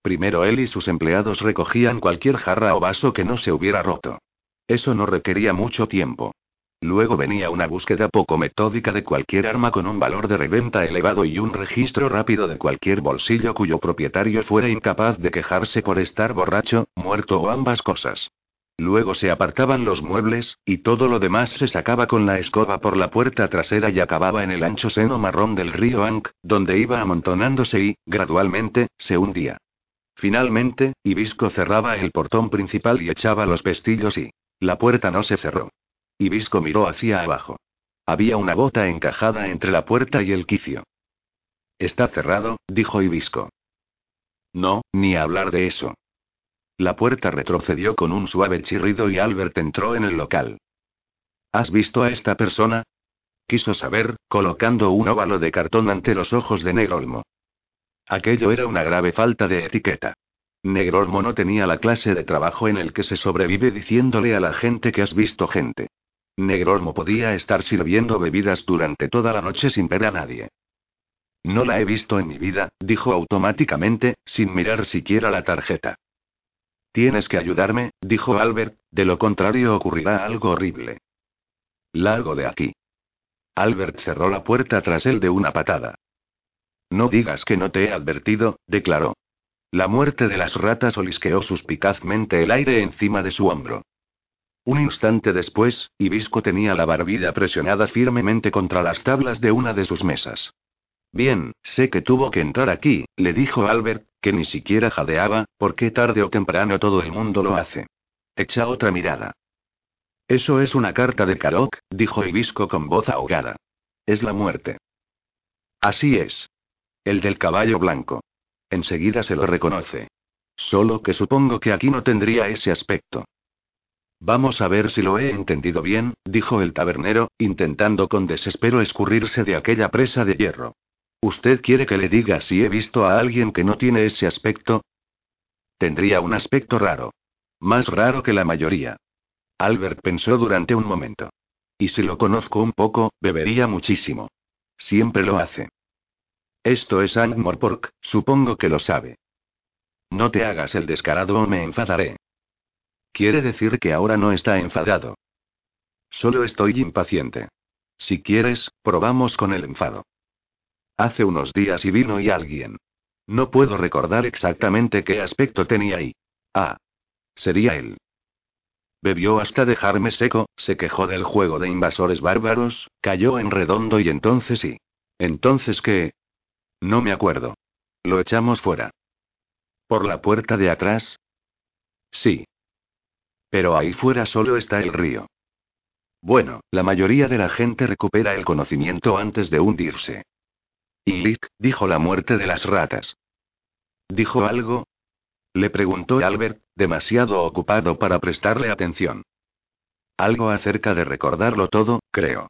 Primero él y sus empleados recogían cualquier jarra o vaso que no se hubiera roto. Eso no requería mucho tiempo. Luego venía una búsqueda poco metódica de cualquier arma con un valor de reventa elevado y un registro rápido de cualquier bolsillo cuyo propietario fuera incapaz de quejarse por estar borracho, muerto o ambas cosas. Luego se apartaban los muebles, y todo lo demás se sacaba con la escoba por la puerta trasera y acababa en el ancho seno marrón del río Ankh, donde iba amontonándose y, gradualmente, se hundía. Finalmente, Ibisco cerraba el portón principal y echaba los pestillos y... La puerta no se cerró. Ibisco miró hacia abajo. Había una bota encajada entre la puerta y el quicio. Está cerrado, dijo Ibisco. No, ni hablar de eso. La puerta retrocedió con un suave chirrido y Albert entró en el local. ¿Has visto a esta persona? Quiso saber, colocando un óvalo de cartón ante los ojos de Negrolmo. Aquello era una grave falta de etiqueta. Negrolmo no tenía la clase de trabajo en el que se sobrevive diciéndole a la gente que has visto gente. Negrolmo podía estar sirviendo bebidas durante toda la noche sin ver a nadie. No la he visto en mi vida, dijo automáticamente, sin mirar siquiera la tarjeta. Tienes que ayudarme, dijo Albert, de lo contrario ocurrirá algo horrible. Largo de aquí. Albert cerró la puerta tras él de una patada. No digas que no te he advertido, declaró. La muerte de las ratas olisqueó suspicazmente el aire encima de su hombro. Un instante después, Ibisco tenía la barbilla presionada firmemente contra las tablas de una de sus mesas. Bien, sé que tuvo que entrar aquí, le dijo Albert, que ni siquiera jadeaba, porque tarde o temprano todo el mundo lo hace. Echa otra mirada. Eso es una carta de Karok, dijo Ibisco con voz ahogada. Es la muerte. Así es. El del caballo blanco. Enseguida se lo reconoce. Solo que supongo que aquí no tendría ese aspecto. Vamos a ver si lo he entendido bien, dijo el tabernero, intentando con desespero escurrirse de aquella presa de hierro. ¿Usted quiere que le diga si he visto a alguien que no tiene ese aspecto? Tendría un aspecto raro. Más raro que la mayoría. Albert pensó durante un momento. Y si lo conozco un poco, bebería muchísimo. Siempre lo hace. Esto es Angmorpork, supongo que lo sabe. No te hagas el descarado o me enfadaré. Quiere decir que ahora no está enfadado. Solo estoy impaciente. Si quieres, probamos con el enfado. Hace unos días y vino y alguien. No puedo recordar exactamente qué aspecto tenía ahí. Ah. Sería él. Bebió hasta dejarme seco, se quejó del juego de invasores bárbaros, cayó en redondo y entonces sí. ¿Entonces qué? No me acuerdo. Lo echamos fuera. ¿Por la puerta de atrás? Sí. Pero ahí fuera solo está el río. Bueno, la mayoría de la gente recupera el conocimiento antes de hundirse. Y Lick, dijo la muerte de las ratas. ¿Dijo algo? Le preguntó Albert, demasiado ocupado para prestarle atención. Algo acerca de recordarlo todo, creo.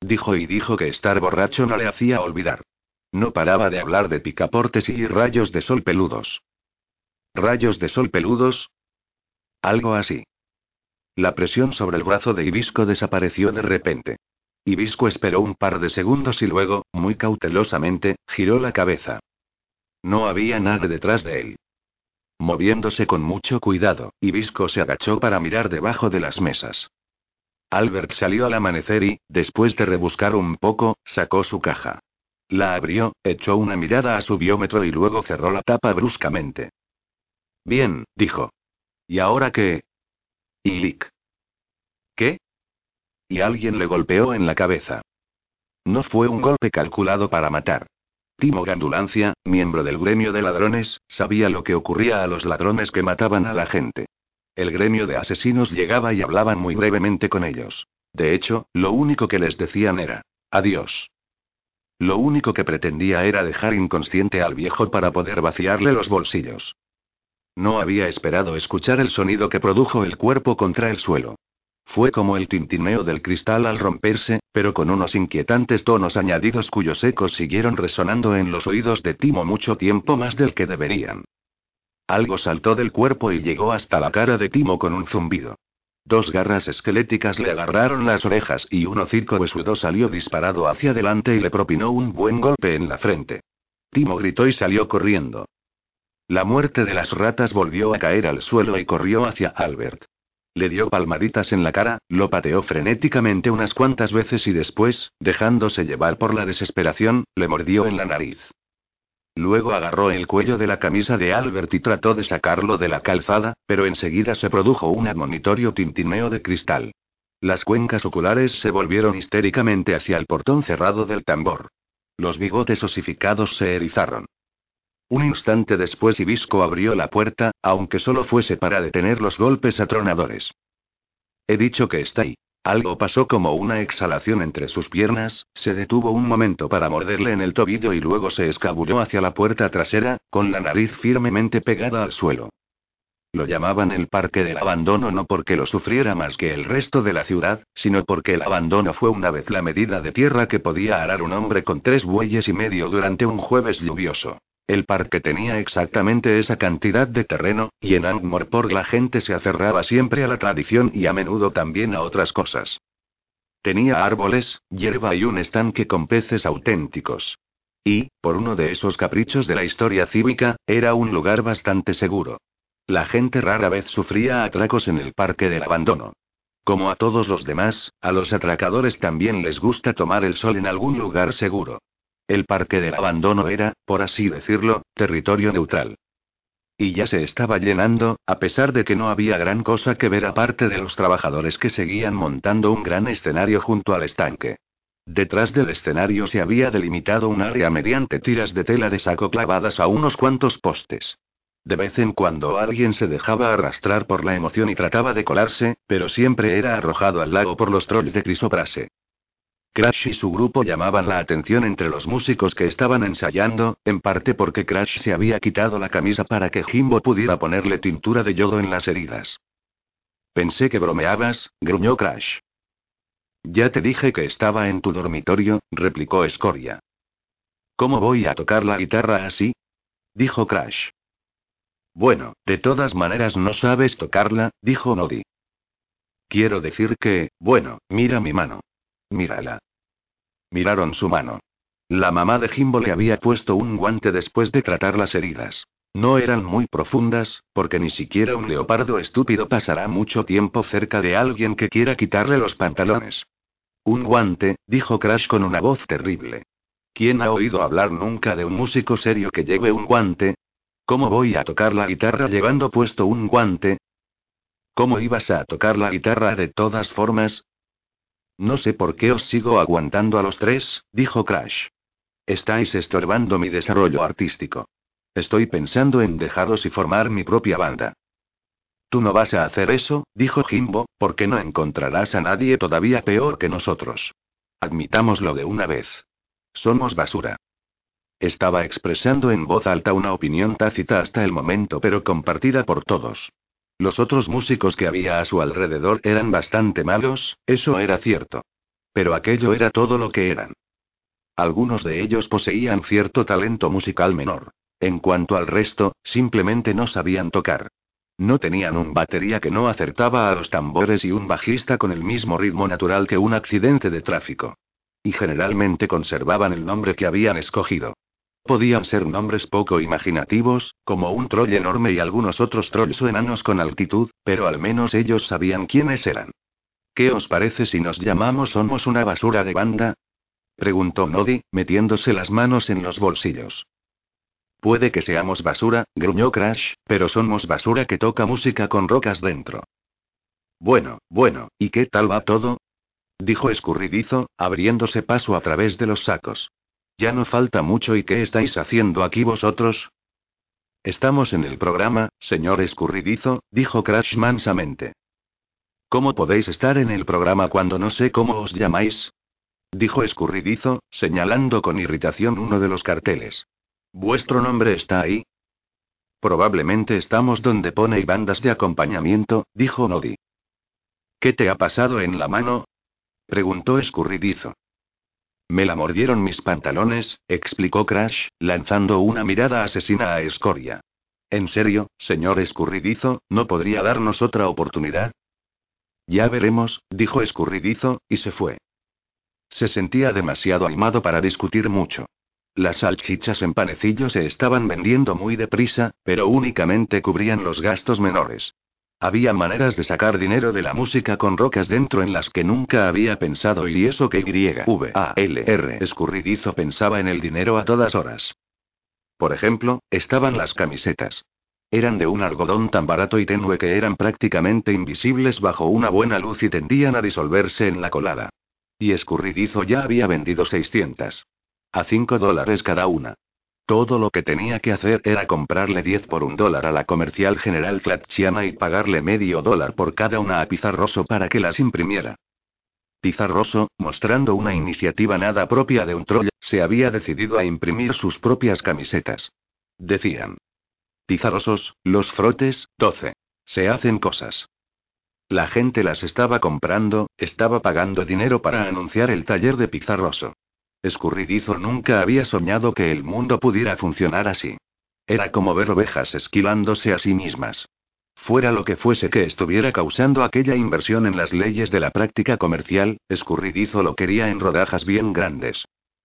Dijo y dijo que estar borracho no le hacía olvidar. No paraba de hablar de picaportes y rayos de sol peludos. ¿Rayos de sol peludos? Algo así. La presión sobre el brazo de Ibisco desapareció de repente. Ibisco esperó un par de segundos y luego, muy cautelosamente, giró la cabeza. No había nadie detrás de él. Moviéndose con mucho cuidado, Ibisco se agachó para mirar debajo de las mesas. Albert salió al amanecer y, después de rebuscar un poco, sacó su caja. La abrió, echó una mirada a su biómetro y luego cerró la tapa bruscamente. Bien, dijo. ¿Y ahora qué? Lick. ¿Qué? Y alguien le golpeó en la cabeza. No fue un golpe calculado para matar. Timo Gandulancia, miembro del gremio de ladrones, sabía lo que ocurría a los ladrones que mataban a la gente. El gremio de asesinos llegaba y hablaban muy brevemente con ellos. De hecho, lo único que les decían era, adiós. Lo único que pretendía era dejar inconsciente al viejo para poder vaciarle los bolsillos. No había esperado escuchar el sonido que produjo el cuerpo contra el suelo. Fue como el tintineo del cristal al romperse, pero con unos inquietantes tonos añadidos cuyos ecos siguieron resonando en los oídos de Timo mucho tiempo más del que deberían. Algo saltó del cuerpo y llegó hasta la cara de Timo con un zumbido. Dos garras esqueléticas le agarraron las orejas y un hocico huesudo salió disparado hacia adelante y le propinó un buen golpe en la frente. Timo gritó y salió corriendo. La muerte de las ratas volvió a caer al suelo y corrió hacia Albert. Le dio palmaditas en la cara, lo pateó frenéticamente unas cuantas veces y después, dejándose llevar por la desesperación, le mordió en la nariz. Luego agarró el cuello de la camisa de Albert y trató de sacarlo de la calzada, pero enseguida se produjo un admonitorio tintineo de cristal. Las cuencas oculares se volvieron histéricamente hacia el portón cerrado del tambor. Los bigotes osificados se erizaron. Un instante después Ibisco abrió la puerta, aunque solo fuese para detener los golpes atronadores. He dicho que está ahí. Algo pasó como una exhalación entre sus piernas, se detuvo un momento para morderle en el tobillo y luego se escabulló hacia la puerta trasera, con la nariz firmemente pegada al suelo. Lo llamaban el Parque del Abandono no porque lo sufriera más que el resto de la ciudad, sino porque el abandono fue una vez la medida de tierra que podía arar un hombre con tres bueyes y medio durante un jueves lluvioso. El parque tenía exactamente esa cantidad de terreno, y en Angmorporg la gente se aferraba siempre a la tradición y a menudo también a otras cosas. Tenía árboles, hierba y un estanque con peces auténticos. Y, por uno de esos caprichos de la historia cívica, era un lugar bastante seguro. La gente rara vez sufría atracos en el parque del abandono. Como a todos los demás, a los atracadores también les gusta tomar el sol en algún lugar seguro. El parque del abandono era, por así decirlo, territorio neutral. Y ya se estaba llenando, a pesar de que no había gran cosa que ver aparte de los trabajadores que seguían montando un gran escenario junto al estanque. Detrás del escenario se había delimitado un área mediante tiras de tela de saco clavadas a unos cuantos postes. De vez en cuando alguien se dejaba arrastrar por la emoción y trataba de colarse, pero siempre era arrojado al lago por los trolls de Crisoprase. Crash y su grupo llamaban la atención entre los músicos que estaban ensayando, en parte porque Crash se había quitado la camisa para que Jimbo pudiera ponerle tintura de yodo en las heridas. Pensé que bromeabas, gruñó Crash. Ya te dije que estaba en tu dormitorio, replicó Scoria. ¿Cómo voy a tocar la guitarra así? dijo Crash. Bueno, de todas maneras no sabes tocarla, dijo Nodi. Quiero decir que, bueno, mira mi mano. Mírala. Miraron su mano. La mamá de Jimbo le había puesto un guante después de tratar las heridas. No eran muy profundas, porque ni siquiera un leopardo estúpido pasará mucho tiempo cerca de alguien que quiera quitarle los pantalones. Un guante, dijo Crash con una voz terrible. ¿Quién ha oído hablar nunca de un músico serio que lleve un guante? ¿Cómo voy a tocar la guitarra llevando puesto un guante? ¿Cómo ibas a tocar la guitarra de todas formas? No sé por qué os sigo aguantando a los tres, dijo Crash. Estáis estorbando mi desarrollo artístico. Estoy pensando en dejaros y formar mi propia banda. Tú no vas a hacer eso, dijo Jimbo, porque no encontrarás a nadie todavía peor que nosotros. Admitámoslo de una vez. Somos basura. Estaba expresando en voz alta una opinión tácita hasta el momento, pero compartida por todos. Los otros músicos que había a su alrededor eran bastante malos, eso era cierto. Pero aquello era todo lo que eran. Algunos de ellos poseían cierto talento musical menor. En cuanto al resto, simplemente no sabían tocar. No tenían un batería que no acertaba a los tambores y un bajista con el mismo ritmo natural que un accidente de tráfico. Y generalmente conservaban el nombre que habían escogido. Podían ser nombres poco imaginativos, como un troll enorme y algunos otros trolls o enanos con altitud, pero al menos ellos sabían quiénes eran. ¿Qué os parece si nos llamamos Somos una basura de banda? preguntó Nodi, metiéndose las manos en los bolsillos. Puede que seamos basura, gruñó Crash, pero somos basura que toca música con rocas dentro. Bueno, bueno, ¿y qué tal va todo? dijo escurridizo, abriéndose paso a través de los sacos. Ya no falta mucho y ¿qué estáis haciendo aquí vosotros? Estamos en el programa, señor escurridizo, dijo Crash mansamente. ¿Cómo podéis estar en el programa cuando no sé cómo os llamáis? dijo escurridizo, señalando con irritación uno de los carteles. ¿Vuestro nombre está ahí? Probablemente estamos donde pone bandas de acompañamiento, dijo Nodi. ¿Qué te ha pasado en la mano? preguntó escurridizo. Me la mordieron mis pantalones, explicó Crash, lanzando una mirada asesina a Escoria. ¿En serio, señor escurridizo, no podría darnos otra oportunidad? Ya veremos, dijo escurridizo, y se fue. Se sentía demasiado animado para discutir mucho. Las salchichas en panecillo se estaban vendiendo muy deprisa, pero únicamente cubrían los gastos menores. Había maneras de sacar dinero de la música con rocas dentro en las que nunca había pensado y eso que Y-V-A-L-R escurridizo pensaba en el dinero a todas horas. Por ejemplo, estaban las camisetas. Eran de un algodón tan barato y tenue que eran prácticamente invisibles bajo una buena luz y tendían a disolverse en la colada. Y escurridizo ya había vendido 600. A 5 dólares cada una. Todo lo que tenía que hacer era comprarle 10 por un dólar a la comercial general Flatchiana y pagarle medio dólar por cada una a Pizarroso para que las imprimiera. Pizarroso, mostrando una iniciativa nada propia de un troll, se había decidido a imprimir sus propias camisetas. Decían. Pizarrosos, los frotes, 12. Se hacen cosas. La gente las estaba comprando, estaba pagando dinero para anunciar el taller de Pizarroso. Escurridizo nunca había soñado que el mundo pudiera funcionar así. Era como ver ovejas esquilándose a sí mismas. Fuera lo que fuese que estuviera causando aquella inversión en las leyes de la práctica comercial, Escurridizo lo quería en rodajas bien grandes.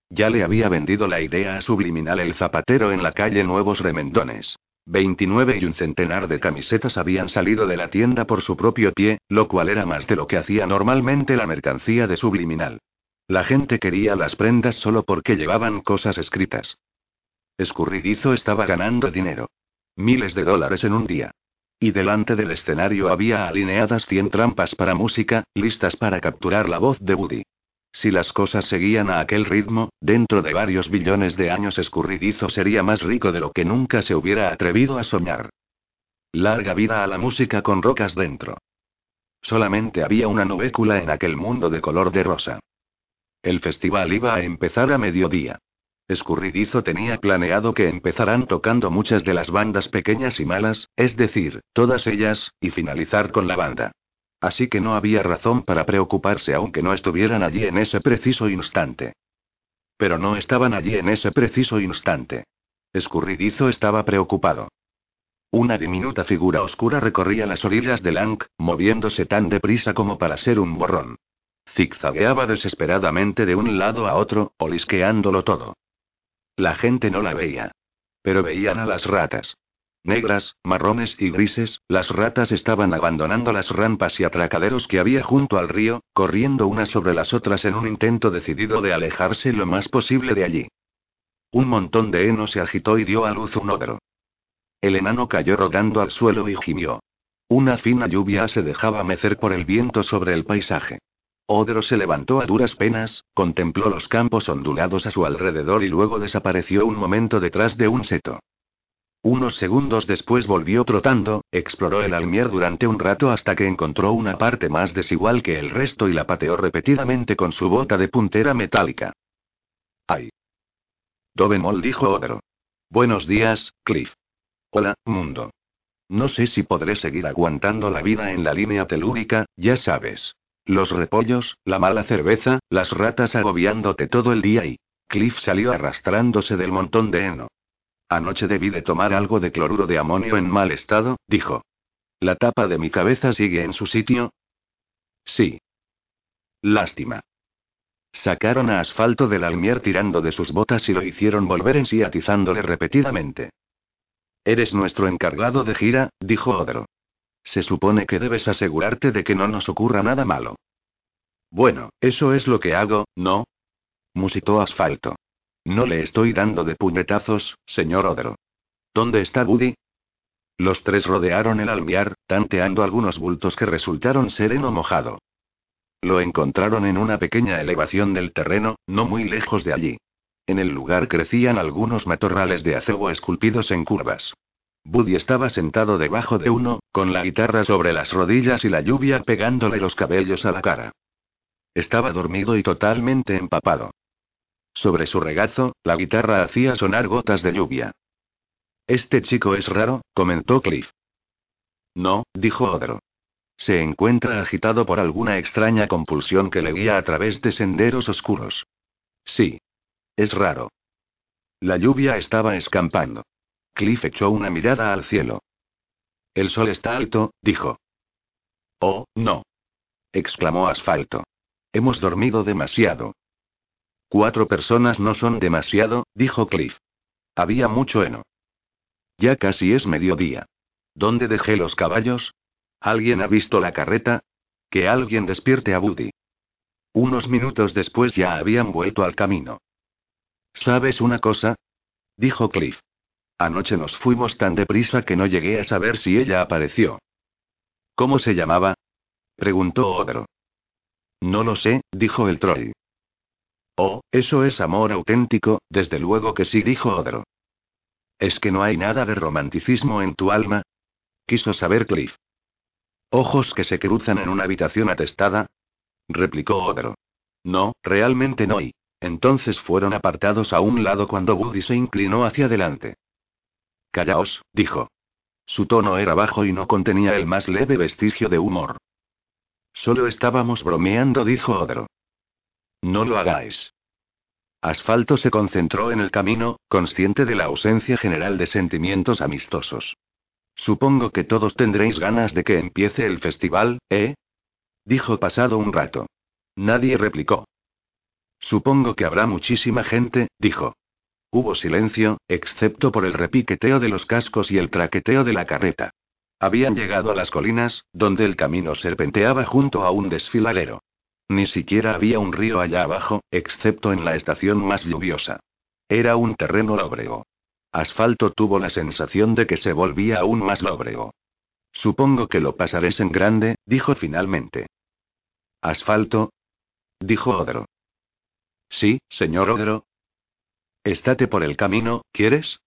Ya le había vendido la idea a Subliminal el zapatero en la calle Nuevos Remendones. 29 y un centenar de camisetas habían salido de la tienda por su propio pie, lo cual era más de lo que hacía normalmente la mercancía de Subliminal. La gente quería las prendas solo porque llevaban cosas escritas. Escurridizo estaba ganando dinero. Miles de dólares en un día. Y delante del escenario había alineadas 100 trampas para música, listas para capturar la voz de Woody. Si las cosas seguían a aquel ritmo, dentro de varios billones de años Escurridizo sería más rico de lo que nunca se hubiera atrevido a soñar. Larga vida a la música con rocas dentro. Solamente había una nubécula en aquel mundo de color de rosa. El festival iba a empezar a mediodía. Escurridizo tenía planeado que empezaran tocando muchas de las bandas pequeñas y malas, es decir, todas ellas, y finalizar con la banda. Así que no había razón para preocuparse aunque no estuvieran allí en ese preciso instante. Pero no estaban allí en ese preciso instante. Escurridizo estaba preocupado. Una diminuta figura oscura recorría las orillas del Ankh, moviéndose tan deprisa como para ser un borrón. Zigzagueaba desesperadamente de un lado a otro, olisqueándolo todo. La gente no la veía. Pero veían a las ratas. Negras, marrones y grises, las ratas estaban abandonando las rampas y atracaderos que había junto al río, corriendo unas sobre las otras en un intento decidido de alejarse lo más posible de allí. Un montón de heno se agitó y dio a luz un ogro. El enano cayó rodando al suelo y gimió. Una fina lluvia se dejaba mecer por el viento sobre el paisaje. Odro se levantó a duras penas, contempló los campos ondulados a su alrededor y luego desapareció un momento detrás de un seto. Unos segundos después volvió trotando, exploró el almier durante un rato hasta que encontró una parte más desigual que el resto y la pateó repetidamente con su bota de puntera metálica. ¡Ay! Dovenmol dijo Odro. Buenos días, Cliff. Hola, mundo. No sé si podré seguir aguantando la vida en la línea telúrica, ya sabes. Los repollos, la mala cerveza, las ratas agobiándote todo el día y... Cliff salió arrastrándose del montón de heno. Anoche debí de tomar algo de cloruro de amonio en mal estado, dijo. ¿La tapa de mi cabeza sigue en su sitio? Sí. Lástima. Sacaron a asfalto del almier tirando de sus botas y lo hicieron volver en sí atizándole repetidamente. Eres nuestro encargado de gira, dijo Odro. Se supone que debes asegurarte de que no nos ocurra nada malo. Bueno, eso es lo que hago, ¿no? Musitó Asfalto. No le estoy dando de puñetazos, señor Odro. ¿Dónde está Buddy? Los tres rodearon el almiar, tanteando algunos bultos que resultaron sereno mojado. Lo encontraron en una pequeña elevación del terreno, no muy lejos de allí. En el lugar crecían algunos matorrales de acebo esculpidos en curvas. Buddy estaba sentado debajo de uno, con la guitarra sobre las rodillas y la lluvia pegándole los cabellos a la cara. Estaba dormido y totalmente empapado. Sobre su regazo, la guitarra hacía sonar gotas de lluvia. Este chico es raro, comentó Cliff. No, dijo Odro. Se encuentra agitado por alguna extraña compulsión que le guía a través de senderos oscuros. Sí. Es raro. La lluvia estaba escampando. Cliff echó una mirada al cielo. El sol está alto, dijo. Oh, no. exclamó Asfalto. Hemos dormido demasiado. Cuatro personas no son demasiado, dijo Cliff. Había mucho heno. Ya casi es mediodía. ¿Dónde dejé los caballos? ¿Alguien ha visto la carreta? Que alguien despierte a Buddy. Unos minutos después ya habían vuelto al camino. ¿Sabes una cosa? dijo Cliff. Anoche nos fuimos tan deprisa que no llegué a saber si ella apareció. ¿Cómo se llamaba? preguntó Odro. No lo sé, dijo el troll. Oh, eso es amor auténtico, desde luego que sí, dijo Odro. ¿Es que no hay nada de romanticismo en tu alma? Quiso saber Cliff. Ojos que se cruzan en una habitación atestada. replicó Odro. No, realmente no y. Entonces fueron apartados a un lado cuando Woody se inclinó hacia adelante. Callaos, dijo. Su tono era bajo y no contenía el más leve vestigio de humor. Solo estábamos bromeando, dijo Odro. No lo hagáis. Asfalto se concentró en el camino, consciente de la ausencia general de sentimientos amistosos. Supongo que todos tendréis ganas de que empiece el festival, ¿eh? Dijo pasado un rato. Nadie replicó. Supongo que habrá muchísima gente, dijo. Hubo silencio, excepto por el repiqueteo de los cascos y el traqueteo de la carreta. Habían llegado a las colinas, donde el camino serpenteaba junto a un desfiladero. Ni siquiera había un río allá abajo, excepto en la estación más lluviosa. Era un terreno lóbrego. Asfalto tuvo la sensación de que se volvía aún más lóbrego. Supongo que lo pasaréis en grande, dijo finalmente. ¿Asfalto? Dijo Odro. Sí, señor Odro. Estate por el camino, ¿quieres?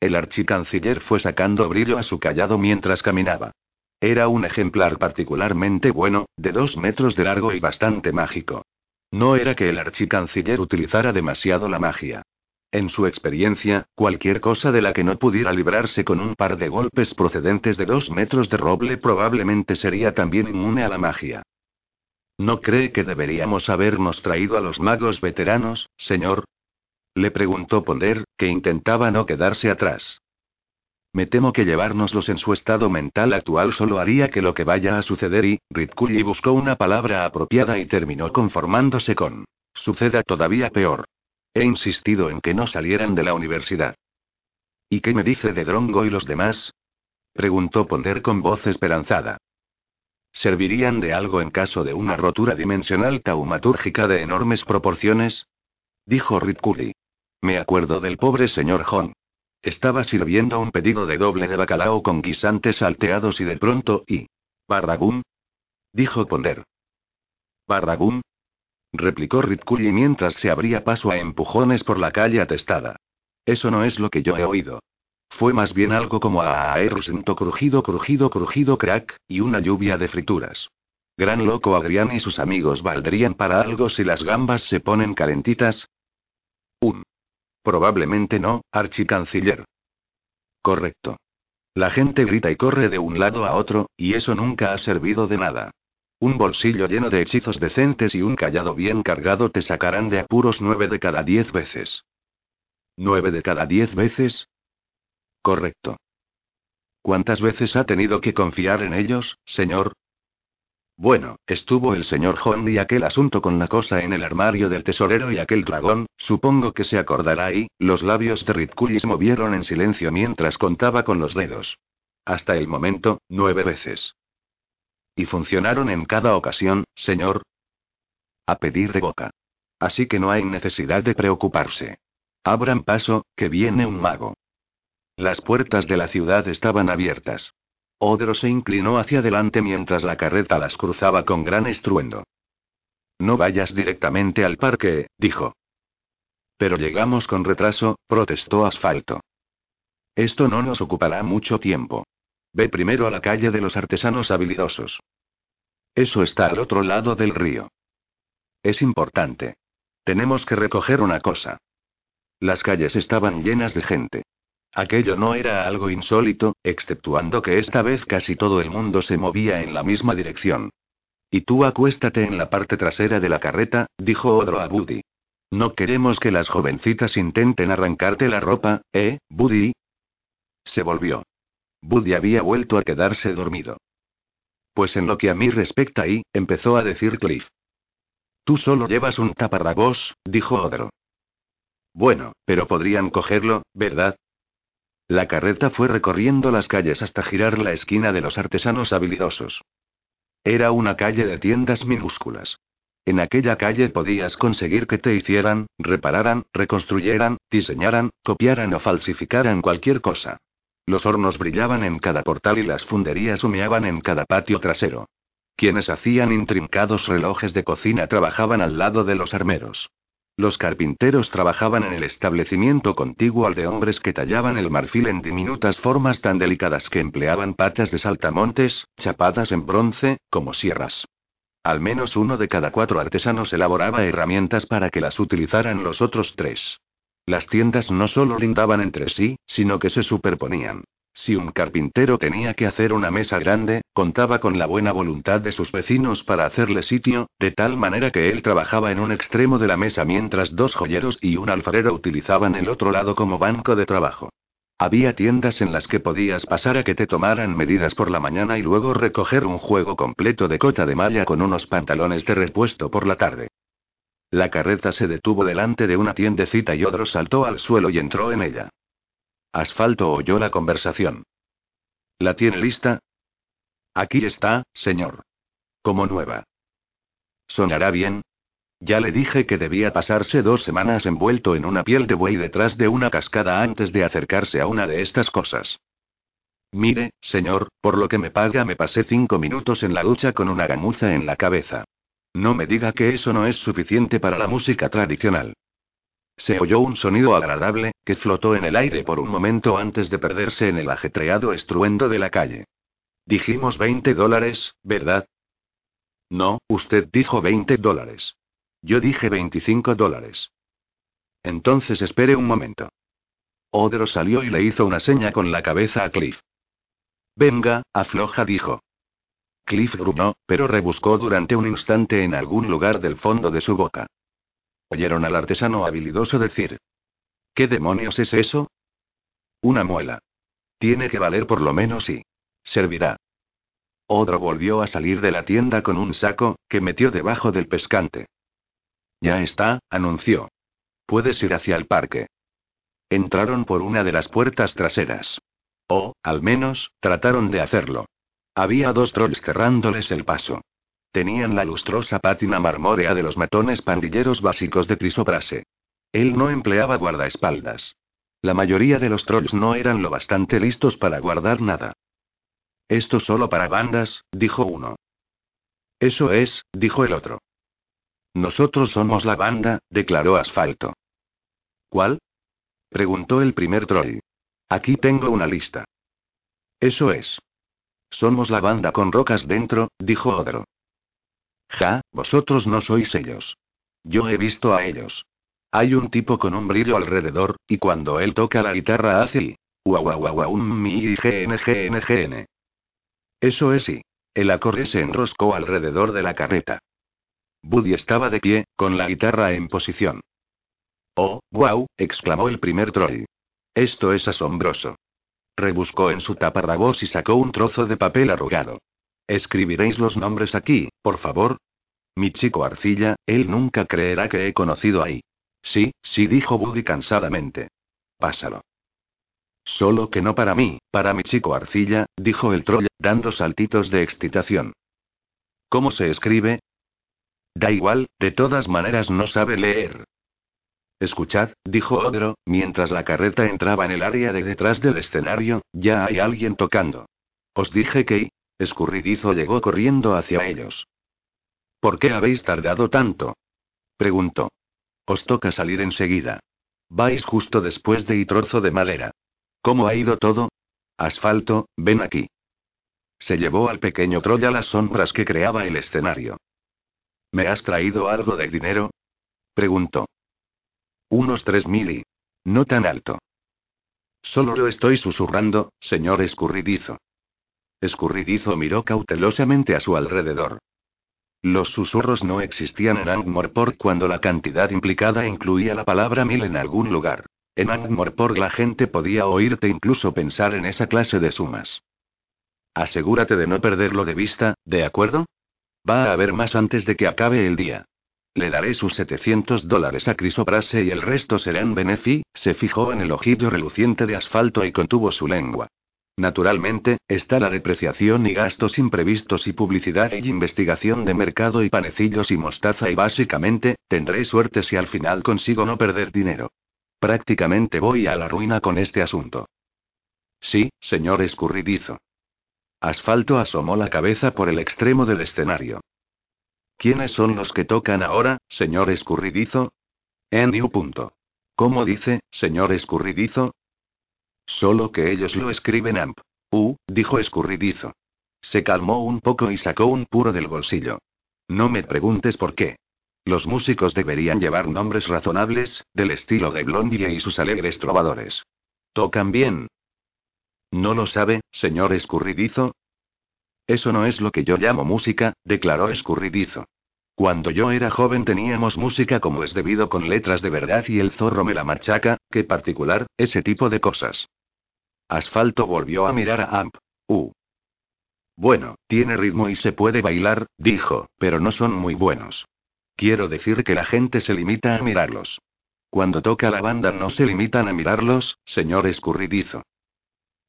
El archicanciller fue sacando brillo a su callado mientras caminaba. Era un ejemplar particularmente bueno, de dos metros de largo y bastante mágico. No era que el archicanciller utilizara demasiado la magia. En su experiencia, cualquier cosa de la que no pudiera librarse con un par de golpes procedentes de dos metros de roble probablemente sería también inmune a la magia. ¿No cree que deberíamos habernos traído a los magos veteranos, señor? Le preguntó Ponder, que intentaba no quedarse atrás. Me temo que llevárnoslos en su estado mental actual solo haría que lo que vaya a suceder y, Ritkulli buscó una palabra apropiada y terminó conformándose con. Suceda todavía peor. He insistido en que no salieran de la universidad. ¿Y qué me dice de Drongo y los demás? preguntó Ponder con voz esperanzada. ¿Servirían de algo en caso de una rotura dimensional taumatúrgica de enormes proporciones? Dijo Ritkulli. Me acuerdo del pobre señor Hong. Estaba sirviendo un pedido de doble de bacalao con guisantes salteados y de pronto, y. ¿Barragún? Dijo Ponder. ¿Barragún? replicó Ritkulli mientras se abría paso a empujones por la calle atestada. Eso no es lo que yo he oído. Fue más bien algo como a aerusento crujido, crujido, crujido, crack, y una lluvia de frituras. Gran loco Agrián y sus amigos valdrían para algo si las gambas se ponen calentitas. Un Probablemente no, archicanciller. Correcto. La gente grita y corre de un lado a otro, y eso nunca ha servido de nada. Un bolsillo lleno de hechizos decentes y un callado bien cargado te sacarán de apuros nueve de cada diez veces. ¿Nueve de cada diez veces? Correcto. ¿Cuántas veces ha tenido que confiar en ellos, señor? Bueno, estuvo el señor John y aquel asunto con la cosa en el armario del tesorero y aquel dragón, supongo que se acordará y, los labios de Ritkulis movieron en silencio mientras contaba con los dedos. Hasta el momento, nueve veces. Y funcionaron en cada ocasión, señor. A pedir de boca. Así que no hay necesidad de preocuparse. Abran paso, que viene un mago. Las puertas de la ciudad estaban abiertas. Odro se inclinó hacia adelante mientras la carreta las cruzaba con gran estruendo. No vayas directamente al parque, dijo. Pero llegamos con retraso, protestó Asfalto. Esto no nos ocupará mucho tiempo. Ve primero a la calle de los artesanos habilidosos. Eso está al otro lado del río. Es importante. Tenemos que recoger una cosa. Las calles estaban llenas de gente. Aquello no era algo insólito, exceptuando que esta vez casi todo el mundo se movía en la misma dirección. Y tú acuéstate en la parte trasera de la carreta, dijo Odro a Buddy. No queremos que las jovencitas intenten arrancarte la ropa, ¿eh, Buddy? Se volvió. Buddy había vuelto a quedarse dormido. Pues en lo que a mí respecta ahí, empezó a decir Cliff. Tú solo llevas un taparrabos, dijo Odro. Bueno, pero podrían cogerlo, ¿verdad? La carreta fue recorriendo las calles hasta girar la esquina de los artesanos habilidosos. Era una calle de tiendas minúsculas. En aquella calle podías conseguir que te hicieran, repararan, reconstruyeran, diseñaran, copiaran o falsificaran cualquier cosa. Los hornos brillaban en cada portal y las funderías humeaban en cada patio trasero. Quienes hacían intrincados relojes de cocina trabajaban al lado de los armeros. Los carpinteros trabajaban en el establecimiento contiguo al de hombres que tallaban el marfil en diminutas formas tan delicadas que empleaban patas de saltamontes, chapadas en bronce, como sierras. Al menos uno de cada cuatro artesanos elaboraba herramientas para que las utilizaran los otros tres. Las tiendas no solo lindaban entre sí, sino que se superponían. Si un carpintero tenía que hacer una mesa grande, contaba con la buena voluntad de sus vecinos para hacerle sitio, de tal manera que él trabajaba en un extremo de la mesa mientras dos joyeros y un alfarero utilizaban el otro lado como banco de trabajo. Había tiendas en las que podías pasar a que te tomaran medidas por la mañana y luego recoger un juego completo de cota de malla con unos pantalones de repuesto por la tarde. La carreta se detuvo delante de una tiendecita y Odro saltó al suelo y entró en ella. Asfalto oyó la conversación. ¿La tiene lista? Aquí está, señor. Como nueva. ¿Sonará bien? Ya le dije que debía pasarse dos semanas envuelto en una piel de buey detrás de una cascada antes de acercarse a una de estas cosas. Mire, señor, por lo que me paga me pasé cinco minutos en la ducha con una gamuza en la cabeza. No me diga que eso no es suficiente para la música tradicional. Se oyó un sonido agradable, que flotó en el aire por un momento antes de perderse en el ajetreado estruendo de la calle. Dijimos 20 dólares, ¿verdad? No, usted dijo 20 dólares. Yo dije 25 dólares. Entonces espere un momento. Odero salió y le hizo una seña con la cabeza a Cliff. Venga, afloja, dijo. Cliff gruñó, pero rebuscó durante un instante en algún lugar del fondo de su boca. Oyeron al artesano habilidoso decir. ¿Qué demonios es eso? Una muela. Tiene que valer por lo menos y. Servirá. Odro volvió a salir de la tienda con un saco, que metió debajo del pescante. Ya está, anunció. Puedes ir hacia el parque. Entraron por una de las puertas traseras. O, al menos, trataron de hacerlo. Había dos trolls cerrándoles el paso. Tenían la lustrosa pátina marmórea de los matones pandilleros básicos de Crisoprase. Él no empleaba guardaespaldas. La mayoría de los trolls no eran lo bastante listos para guardar nada. Esto solo para bandas, dijo uno. Eso es, dijo el otro. Nosotros somos la banda, declaró Asfalto. ¿Cuál? preguntó el primer troll. Aquí tengo una lista. Eso es. Somos la banda con rocas dentro, dijo Odro. Ja, vosotros no sois ellos. Yo he visto a ellos. Hay un tipo con un brillo alrededor, y cuando él toca la guitarra hace guau mi gn Eso es y. El acorde se enroscó alrededor de la carreta. Buddy estaba de pie, con la guitarra en posición. Oh, wow, exclamó el primer troll. Esto es asombroso. rebuscó en su taparrabos y sacó un trozo de papel arrugado. ¿Escribiréis los nombres aquí, por favor? Mi chico Arcilla, él nunca creerá que he conocido ahí. Sí, sí, dijo Buddy cansadamente. Pásalo. Solo que no para mí, para mi chico Arcilla, dijo el troll, dando saltitos de excitación. ¿Cómo se escribe? Da igual, de todas maneras no sabe leer. Escuchad, dijo Odro, mientras la carreta entraba en el área de detrás del escenario, ya hay alguien tocando. Os dije que... Escurridizo llegó corriendo hacia ellos. ¿Por qué habéis tardado tanto? preguntó. Os toca salir enseguida. Vais justo después de y trozo de madera. ¿Cómo ha ido todo? Asfalto, ven aquí. Se llevó al pequeño Troya las sombras que creaba el escenario. ¿Me has traído algo de dinero? preguntó. Unos tres mil y. No tan alto. Solo lo estoy susurrando, señor escurridizo. Escurridizo miró cautelosamente a su alrededor. Los susurros no existían en Angmorpork cuando la cantidad implicada incluía la palabra mil en algún lugar. En Angmorpork la gente podía oírte incluso pensar en esa clase de sumas. Asegúrate de no perderlo de vista, ¿de acuerdo? Va a haber más antes de que acabe el día. Le daré sus 700 dólares a Crisoprase y el resto serán benefi. Se fijó en el ojillo reluciente de asfalto y contuvo su lengua. Naturalmente, está la depreciación y gastos imprevistos y publicidad y investigación de mercado y panecillos y mostaza y básicamente, tendré suerte si al final consigo no perder dinero. Prácticamente voy a la ruina con este asunto. Sí, señor escurridizo. Asfalto asomó la cabeza por el extremo del escenario. ¿Quiénes son los que tocan ahora, señor escurridizo? En punto. ¿Cómo dice, señor escurridizo? Solo que ellos lo escriben AMP. Uh, dijo escurridizo. Se calmó un poco y sacó un puro del bolsillo. No me preguntes por qué. Los músicos deberían llevar nombres razonables, del estilo de Blondie y sus alegres trovadores. ¿Tocan bien? ¿No lo sabe, señor escurridizo? Eso no es lo que yo llamo música, declaró escurridizo. Cuando yo era joven teníamos música como es debido con letras de verdad y el zorro me la machaca, qué particular, ese tipo de cosas. Asfalto volvió a mirar a Amp. Uh. Bueno, tiene ritmo y se puede bailar, dijo, pero no son muy buenos. Quiero decir que la gente se limita a mirarlos. Cuando toca la banda no se limitan a mirarlos, señor escurridizo.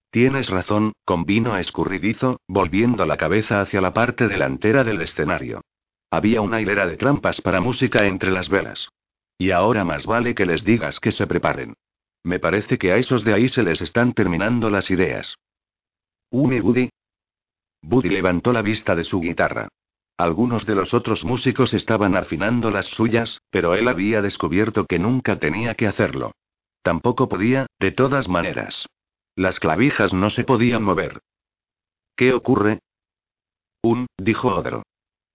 Tienes razón, convino escurridizo, volviendo la cabeza hacia la parte delantera del escenario. Había una hilera de trampas para música entre las velas. Y ahora más vale que les digas que se preparen. Me parece que a esos de ahí se les están terminando las ideas. ¿Umi Buddy? Buddy levantó la vista de su guitarra. Algunos de los otros músicos estaban afinando las suyas, pero él había descubierto que nunca tenía que hacerlo. Tampoco podía, de todas maneras. Las clavijas no se podían mover. ¿Qué ocurre? Un, dijo Odro.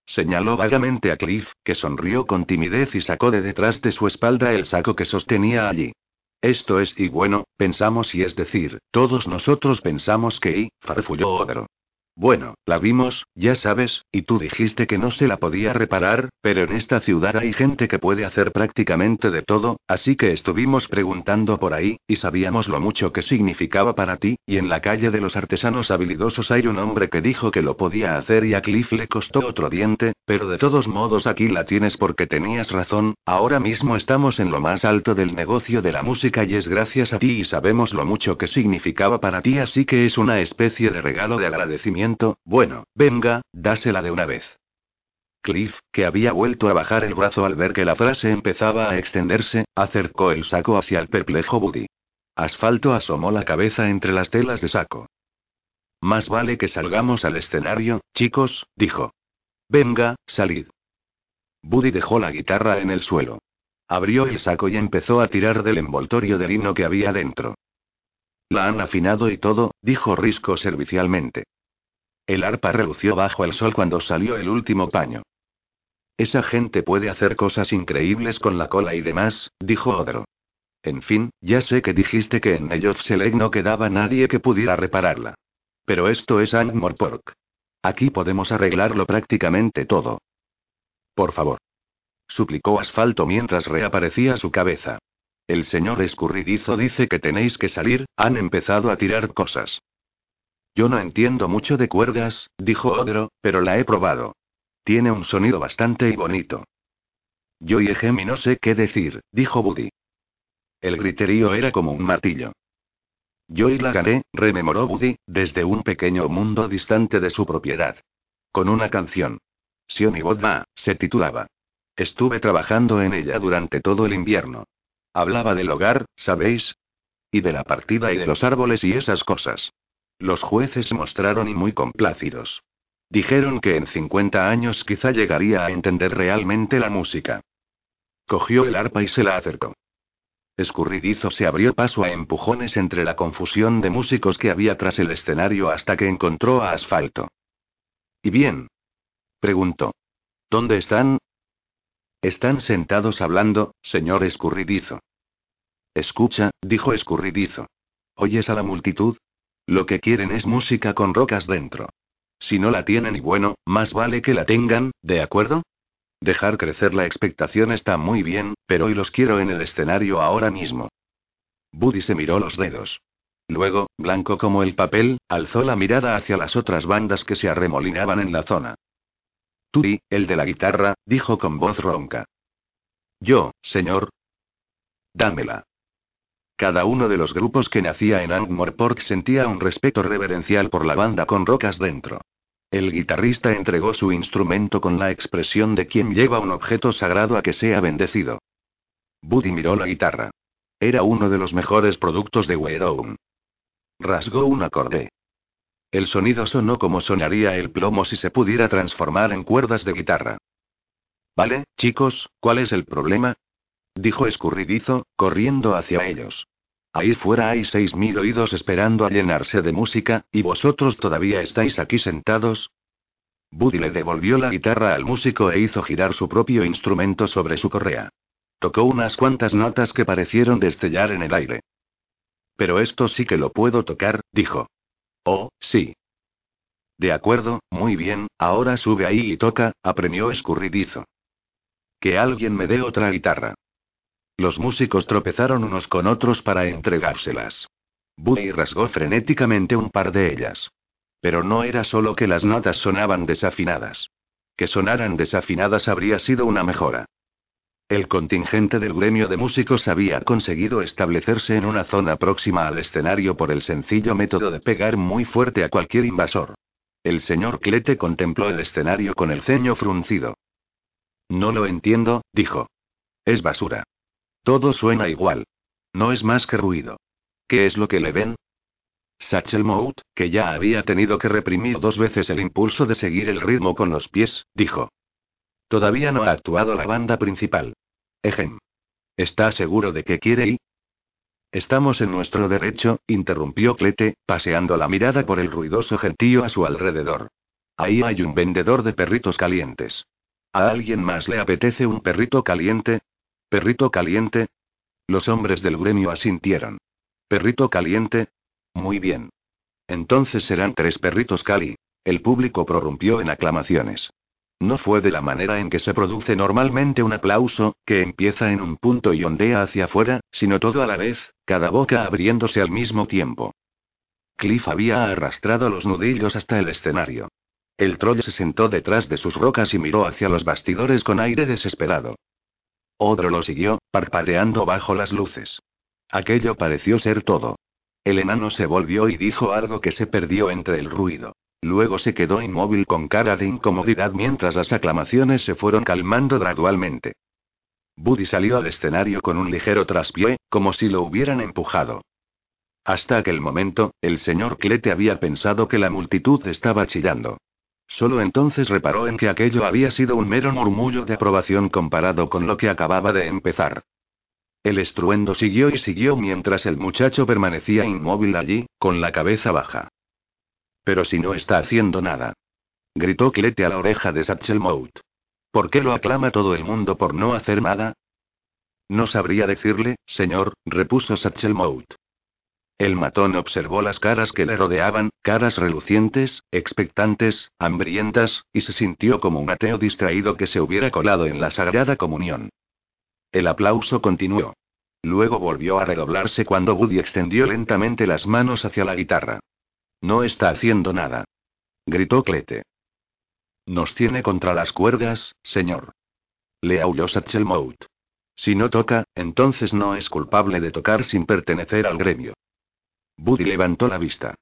Señaló vagamente a Cliff, que sonrió con timidez y sacó de detrás de su espalda el saco que sostenía allí. Esto es y bueno, pensamos y es decir, todos nosotros pensamos que y, farfulló Odro. Bueno, la vimos, ya sabes, y tú dijiste que no se la podía reparar, pero en esta ciudad hay gente que puede hacer prácticamente de todo, así que estuvimos preguntando por ahí, y sabíamos lo mucho que significaba para ti, y en la calle de los artesanos habilidosos hay un hombre que dijo que lo podía hacer y a Cliff le costó otro diente, pero de todos modos aquí la tienes porque tenías razón, ahora mismo estamos en lo más alto del negocio de la música y es gracias a ti y sabemos lo mucho que significaba para ti, así que es una especie de regalo de agradecimiento bueno, venga, dásela de una vez. Cliff, que había vuelto a bajar el brazo al ver que la frase empezaba a extenderse, acercó el saco hacia el perplejo Buddy. Asfalto asomó la cabeza entre las telas de saco. Más vale que salgamos al escenario, chicos, dijo. Venga, salid. Buddy dejó la guitarra en el suelo. Abrió el saco y empezó a tirar del envoltorio de lino que había dentro. La han afinado y todo, dijo Risco servicialmente. El arpa relució bajo el sol cuando salió el último paño. Esa gente puede hacer cosas increíbles con la cola y demás, dijo Odro. En fin, ya sé que dijiste que en Select no quedaba nadie que pudiera repararla. Pero esto es Angmorpork. Aquí podemos arreglarlo prácticamente todo. Por favor. Suplicó Asfalto mientras reaparecía su cabeza. El señor escurridizo dice que tenéis que salir, han empezado a tirar cosas. Yo no entiendo mucho de cuerdas, dijo Odro, pero la he probado. Tiene un sonido bastante y bonito. Yo y Egemi no sé qué decir, dijo Buddy. El griterío era como un martillo. Yo y la gané, rememoró Buddy, desde un pequeño mundo distante de su propiedad. Con una canción. Sion y Bodma, se titulaba. Estuve trabajando en ella durante todo el invierno. Hablaba del hogar, ¿sabéis? Y de la partida y de los árboles y esas cosas. Los jueces mostraron y muy complácidos. Dijeron que en 50 años quizá llegaría a entender realmente la música. Cogió el arpa y se la acercó. Escurridizo se abrió paso a empujones entre la confusión de músicos que había tras el escenario hasta que encontró a Asfalto. ¿Y bien? preguntó. ¿Dónde están? Están sentados hablando, señor Escurridizo. Escucha, dijo Escurridizo. ¿Oyes a la multitud? Lo que quieren es música con rocas dentro. Si no la tienen y bueno, más vale que la tengan, ¿de acuerdo? Dejar crecer la expectación está muy bien, pero hoy los quiero en el escenario ahora mismo. Buddy se miró los dedos. Luego, blanco como el papel, alzó la mirada hacia las otras bandas que se arremolinaban en la zona. Turi, el de la guitarra, dijo con voz ronca. Yo, señor. Dámela. Cada uno de los grupos que nacía en Angmorpork sentía un respeto reverencial por la banda con rocas dentro. El guitarrista entregó su instrumento con la expresión de quien lleva un objeto sagrado a que sea bendecido. Buddy miró la guitarra. Era uno de los mejores productos de Weirdown. Rasgó un acorde. El sonido sonó como sonaría el plomo si se pudiera transformar en cuerdas de guitarra. Vale, chicos, ¿cuál es el problema? dijo escurridizo, corriendo hacia ellos. Ahí fuera hay seis mil oídos esperando a llenarse de música, ¿y vosotros todavía estáis aquí sentados? Buddy le devolvió la guitarra al músico e hizo girar su propio instrumento sobre su correa. Tocó unas cuantas notas que parecieron destellar en el aire. Pero esto sí que lo puedo tocar, dijo. Oh, sí. De acuerdo, muy bien, ahora sube ahí y toca, apremió escurridizo. Que alguien me dé otra guitarra. Los músicos tropezaron unos con otros para entregárselas. Buddy rasgó frenéticamente un par de ellas. Pero no era solo que las notas sonaban desafinadas. Que sonaran desafinadas habría sido una mejora. El contingente del gremio de músicos había conseguido establecerse en una zona próxima al escenario por el sencillo método de pegar muy fuerte a cualquier invasor. El señor Clete contempló el escenario con el ceño fruncido. No lo entiendo, dijo. Es basura. Todo suena igual. No es más que ruido. ¿Qué es lo que le ven? Satchel Mout, que ya había tenido que reprimir dos veces el impulso de seguir el ritmo con los pies, dijo. Todavía no ha actuado la banda principal. Ejem. ¿Está seguro de que quiere ir? Estamos en nuestro derecho, interrumpió Clete, paseando la mirada por el ruidoso gentío a su alrededor. Ahí hay un vendedor de perritos calientes. ¿A alguien más le apetece un perrito caliente? ¿Perrito caliente? Los hombres del gremio asintieron. ¿Perrito caliente? Muy bien. Entonces serán tres perritos cali. El público prorrumpió en aclamaciones. No fue de la manera en que se produce normalmente un aplauso, que empieza en un punto y ondea hacia afuera, sino todo a la vez, cada boca abriéndose al mismo tiempo. Cliff había arrastrado los nudillos hasta el escenario. El troll se sentó detrás de sus rocas y miró hacia los bastidores con aire desesperado. Odro lo siguió, parpadeando bajo las luces. Aquello pareció ser todo. El enano se volvió y dijo algo que se perdió entre el ruido. Luego se quedó inmóvil con cara de incomodidad mientras las aclamaciones se fueron calmando gradualmente. Buddy salió al escenario con un ligero traspié, como si lo hubieran empujado. Hasta aquel momento, el señor Clete había pensado que la multitud estaba chillando. Solo entonces reparó en que aquello había sido un mero murmullo de aprobación comparado con lo que acababa de empezar. El estruendo siguió y siguió mientras el muchacho permanecía inmóvil allí, con la cabeza baja. Pero si no está haciendo nada. Gritó Clete a la oreja de Satchel Mout. ¿Por qué lo aclama todo el mundo por no hacer nada? No sabría decirle, señor, repuso Satchel Mout. El matón observó las caras que le rodeaban, caras relucientes, expectantes, hambrientas, y se sintió como un ateo distraído que se hubiera colado en la Sagrada Comunión. El aplauso continuó. Luego volvió a redoblarse cuando Buddy extendió lentamente las manos hacia la guitarra. No está haciendo nada. Gritó Clete. Nos tiene contra las cuerdas, señor. Le aulló Satchel Mout. Si no toca, entonces no es culpable de tocar sin pertenecer al gremio. Buddy levantó la vista.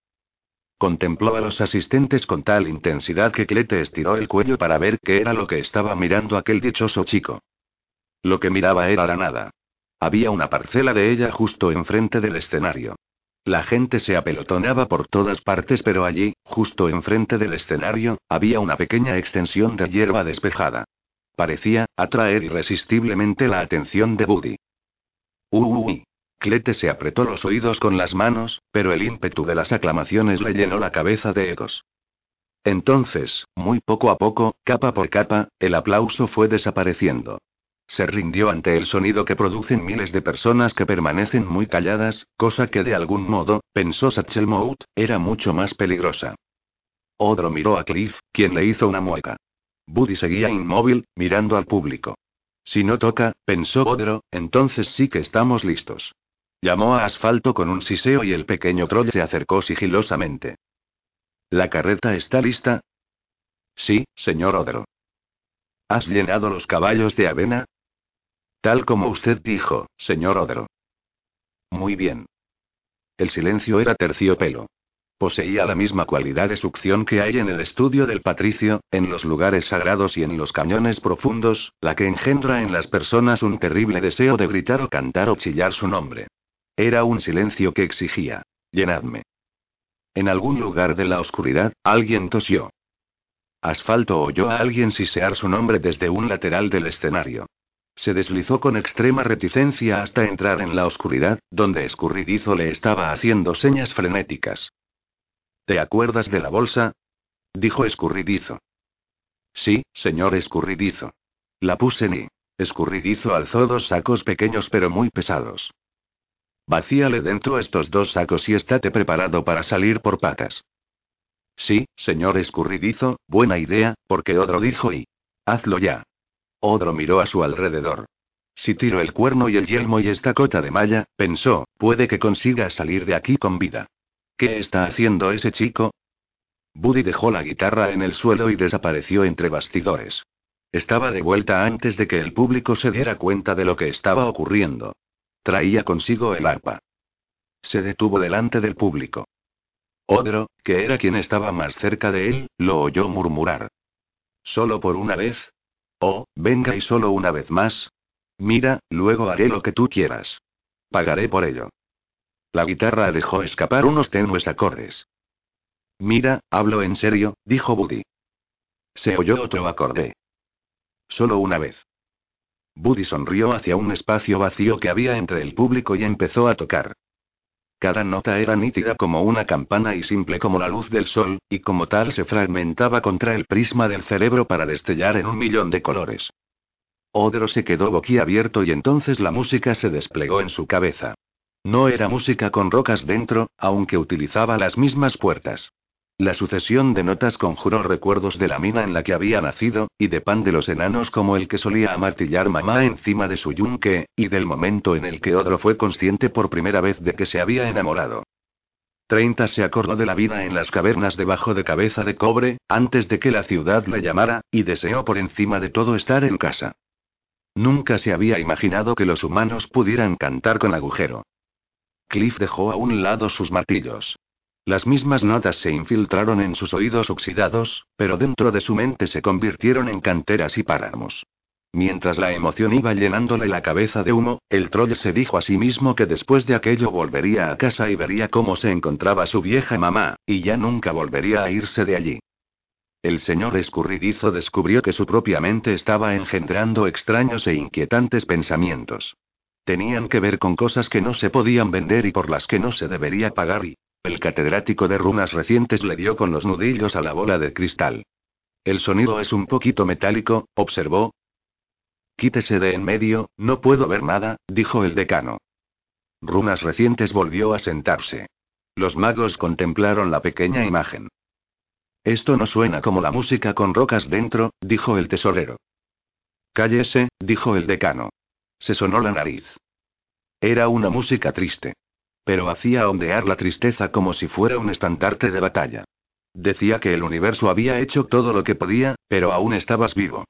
Contempló a los asistentes con tal intensidad que Clete estiró el cuello para ver qué era lo que estaba mirando aquel dichoso chico. Lo que miraba era la nada. Había una parcela de ella justo enfrente del escenario. La gente se apelotonaba por todas partes, pero allí, justo enfrente del escenario, había una pequeña extensión de hierba despejada. Parecía atraer irresistiblemente la atención de Buddy. Uy, Clete se apretó los oídos con las manos, pero el ímpetu de las aclamaciones le llenó la cabeza de ecos. Entonces, muy poco a poco, capa por capa, el aplauso fue desapareciendo. Se rindió ante el sonido que producen miles de personas que permanecen muy calladas, cosa que de algún modo, pensó Satchel Mout, era mucho más peligrosa. Odro miró a Cliff, quien le hizo una mueca. Buddy seguía inmóvil, mirando al público. Si no toca, pensó Odro, entonces sí que estamos listos. Llamó a Asfalto con un siseo y el pequeño troll se acercó sigilosamente. ¿La carreta está lista? Sí, señor Odro. ¿Has llenado los caballos de avena? Tal como usted dijo, señor Odro. Muy bien. El silencio era terciopelo. Poseía la misma cualidad de succión que hay en el estudio del patricio, en los lugares sagrados y en los cañones profundos, la que engendra en las personas un terrible deseo de gritar o cantar o chillar su nombre. Era un silencio que exigía. Llenadme. En algún lugar de la oscuridad, alguien tosió. Asfalto oyó a alguien sisear su nombre desde un lateral del escenario. Se deslizó con extrema reticencia hasta entrar en la oscuridad, donde Escurridizo le estaba haciendo señas frenéticas. ¿Te acuerdas de la bolsa? dijo Escurridizo. Sí, señor Escurridizo. La puse y. Escurridizo alzó dos sacos pequeños pero muy pesados. Vacíale dentro estos dos sacos y estate preparado para salir por patas. Sí, señor escurridizo, buena idea, porque Odro dijo y. Hazlo ya. Odro miró a su alrededor. Si tiro el cuerno y el yelmo y esta cota de malla, pensó, puede que consiga salir de aquí con vida. ¿Qué está haciendo ese chico? Buddy dejó la guitarra en el suelo y desapareció entre bastidores. Estaba de vuelta antes de que el público se diera cuenta de lo que estaba ocurriendo. Traía consigo el arpa. Se detuvo delante del público. Odro, que era quien estaba más cerca de él, lo oyó murmurar. ¿Solo por una vez? Oh, venga y solo una vez más. Mira, luego haré lo que tú quieras. Pagaré por ello. La guitarra dejó escapar unos tenues acordes. Mira, hablo en serio, dijo Buddy. Se oyó otro acorde. Solo una vez. Buddy sonrió hacia un espacio vacío que había entre el público y empezó a tocar. Cada nota era nítida como una campana y simple como la luz del sol, y como tal se fragmentaba contra el prisma del cerebro para destellar en un millón de colores. Odro se quedó boquiabierto y entonces la música se desplegó en su cabeza. No era música con rocas dentro, aunque utilizaba las mismas puertas. La sucesión de notas conjuró recuerdos de la mina en la que había nacido, y de pan de los enanos como el que solía amartillar mamá encima de su yunque, y del momento en el que Odro fue consciente por primera vez de que se había enamorado. Treinta se acordó de la vida en las cavernas debajo de cabeza de cobre, antes de que la ciudad le llamara, y deseó por encima de todo estar en casa. Nunca se había imaginado que los humanos pudieran cantar con agujero. Cliff dejó a un lado sus martillos. Las mismas notas se infiltraron en sus oídos oxidados, pero dentro de su mente se convirtieron en canteras y páramos. Mientras la emoción iba llenándole la cabeza de humo, el troll se dijo a sí mismo que después de aquello volvería a casa y vería cómo se encontraba su vieja mamá, y ya nunca volvería a irse de allí. El señor escurridizo descubrió que su propia mente estaba engendrando extraños e inquietantes pensamientos. Tenían que ver con cosas que no se podían vender y por las que no se debería pagar y, el catedrático de runas recientes le dio con los nudillos a la bola de cristal. El sonido es un poquito metálico, observó. Quítese de en medio, no puedo ver nada, dijo el decano. Runas recientes volvió a sentarse. Los magos contemplaron la pequeña imagen. Esto no suena como la música con rocas dentro, dijo el tesorero. Cállese, dijo el decano. Se sonó la nariz. Era una música triste. Pero hacía ondear la tristeza como si fuera un estandarte de batalla. Decía que el universo había hecho todo lo que podía, pero aún estabas vivo.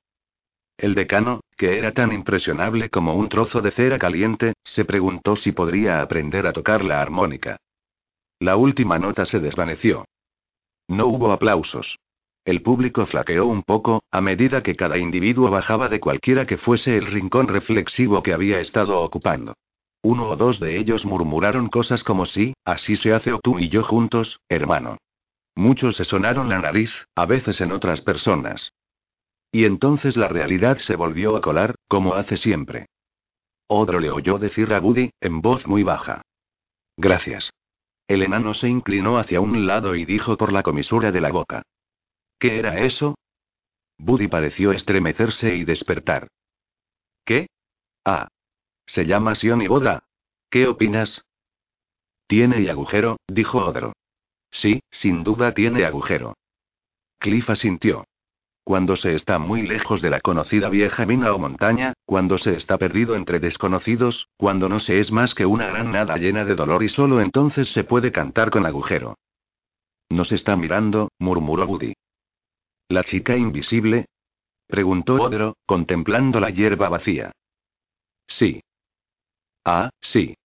El decano, que era tan impresionable como un trozo de cera caliente, se preguntó si podría aprender a tocar la armónica. La última nota se desvaneció. No hubo aplausos. El público flaqueó un poco, a medida que cada individuo bajaba de cualquiera que fuese el rincón reflexivo que había estado ocupando. Uno o dos de ellos murmuraron cosas como si, así se hace o tú y yo juntos, hermano. Muchos se sonaron la nariz, a veces en otras personas. Y entonces la realidad se volvió a colar, como hace siempre. Odro le oyó decir a Woody, en voz muy baja. Gracias. El enano se inclinó hacia un lado y dijo por la comisura de la boca. ¿Qué era eso? Buddy pareció estremecerse y despertar. ¿Qué? Ah. Se llama Sion y Boda. ¿Qué opinas? Tiene y agujero, dijo Odro. Sí, sin duda tiene agujero. Cliff asintió. Cuando se está muy lejos de la conocida vieja mina o montaña, cuando se está perdido entre desconocidos, cuando no se es más que una gran nada llena de dolor y solo entonces se puede cantar con agujero. Nos está mirando, murmuró Woody. ¿La chica invisible? preguntó Odro, contemplando la hierba vacía. Sí. Ah, sí.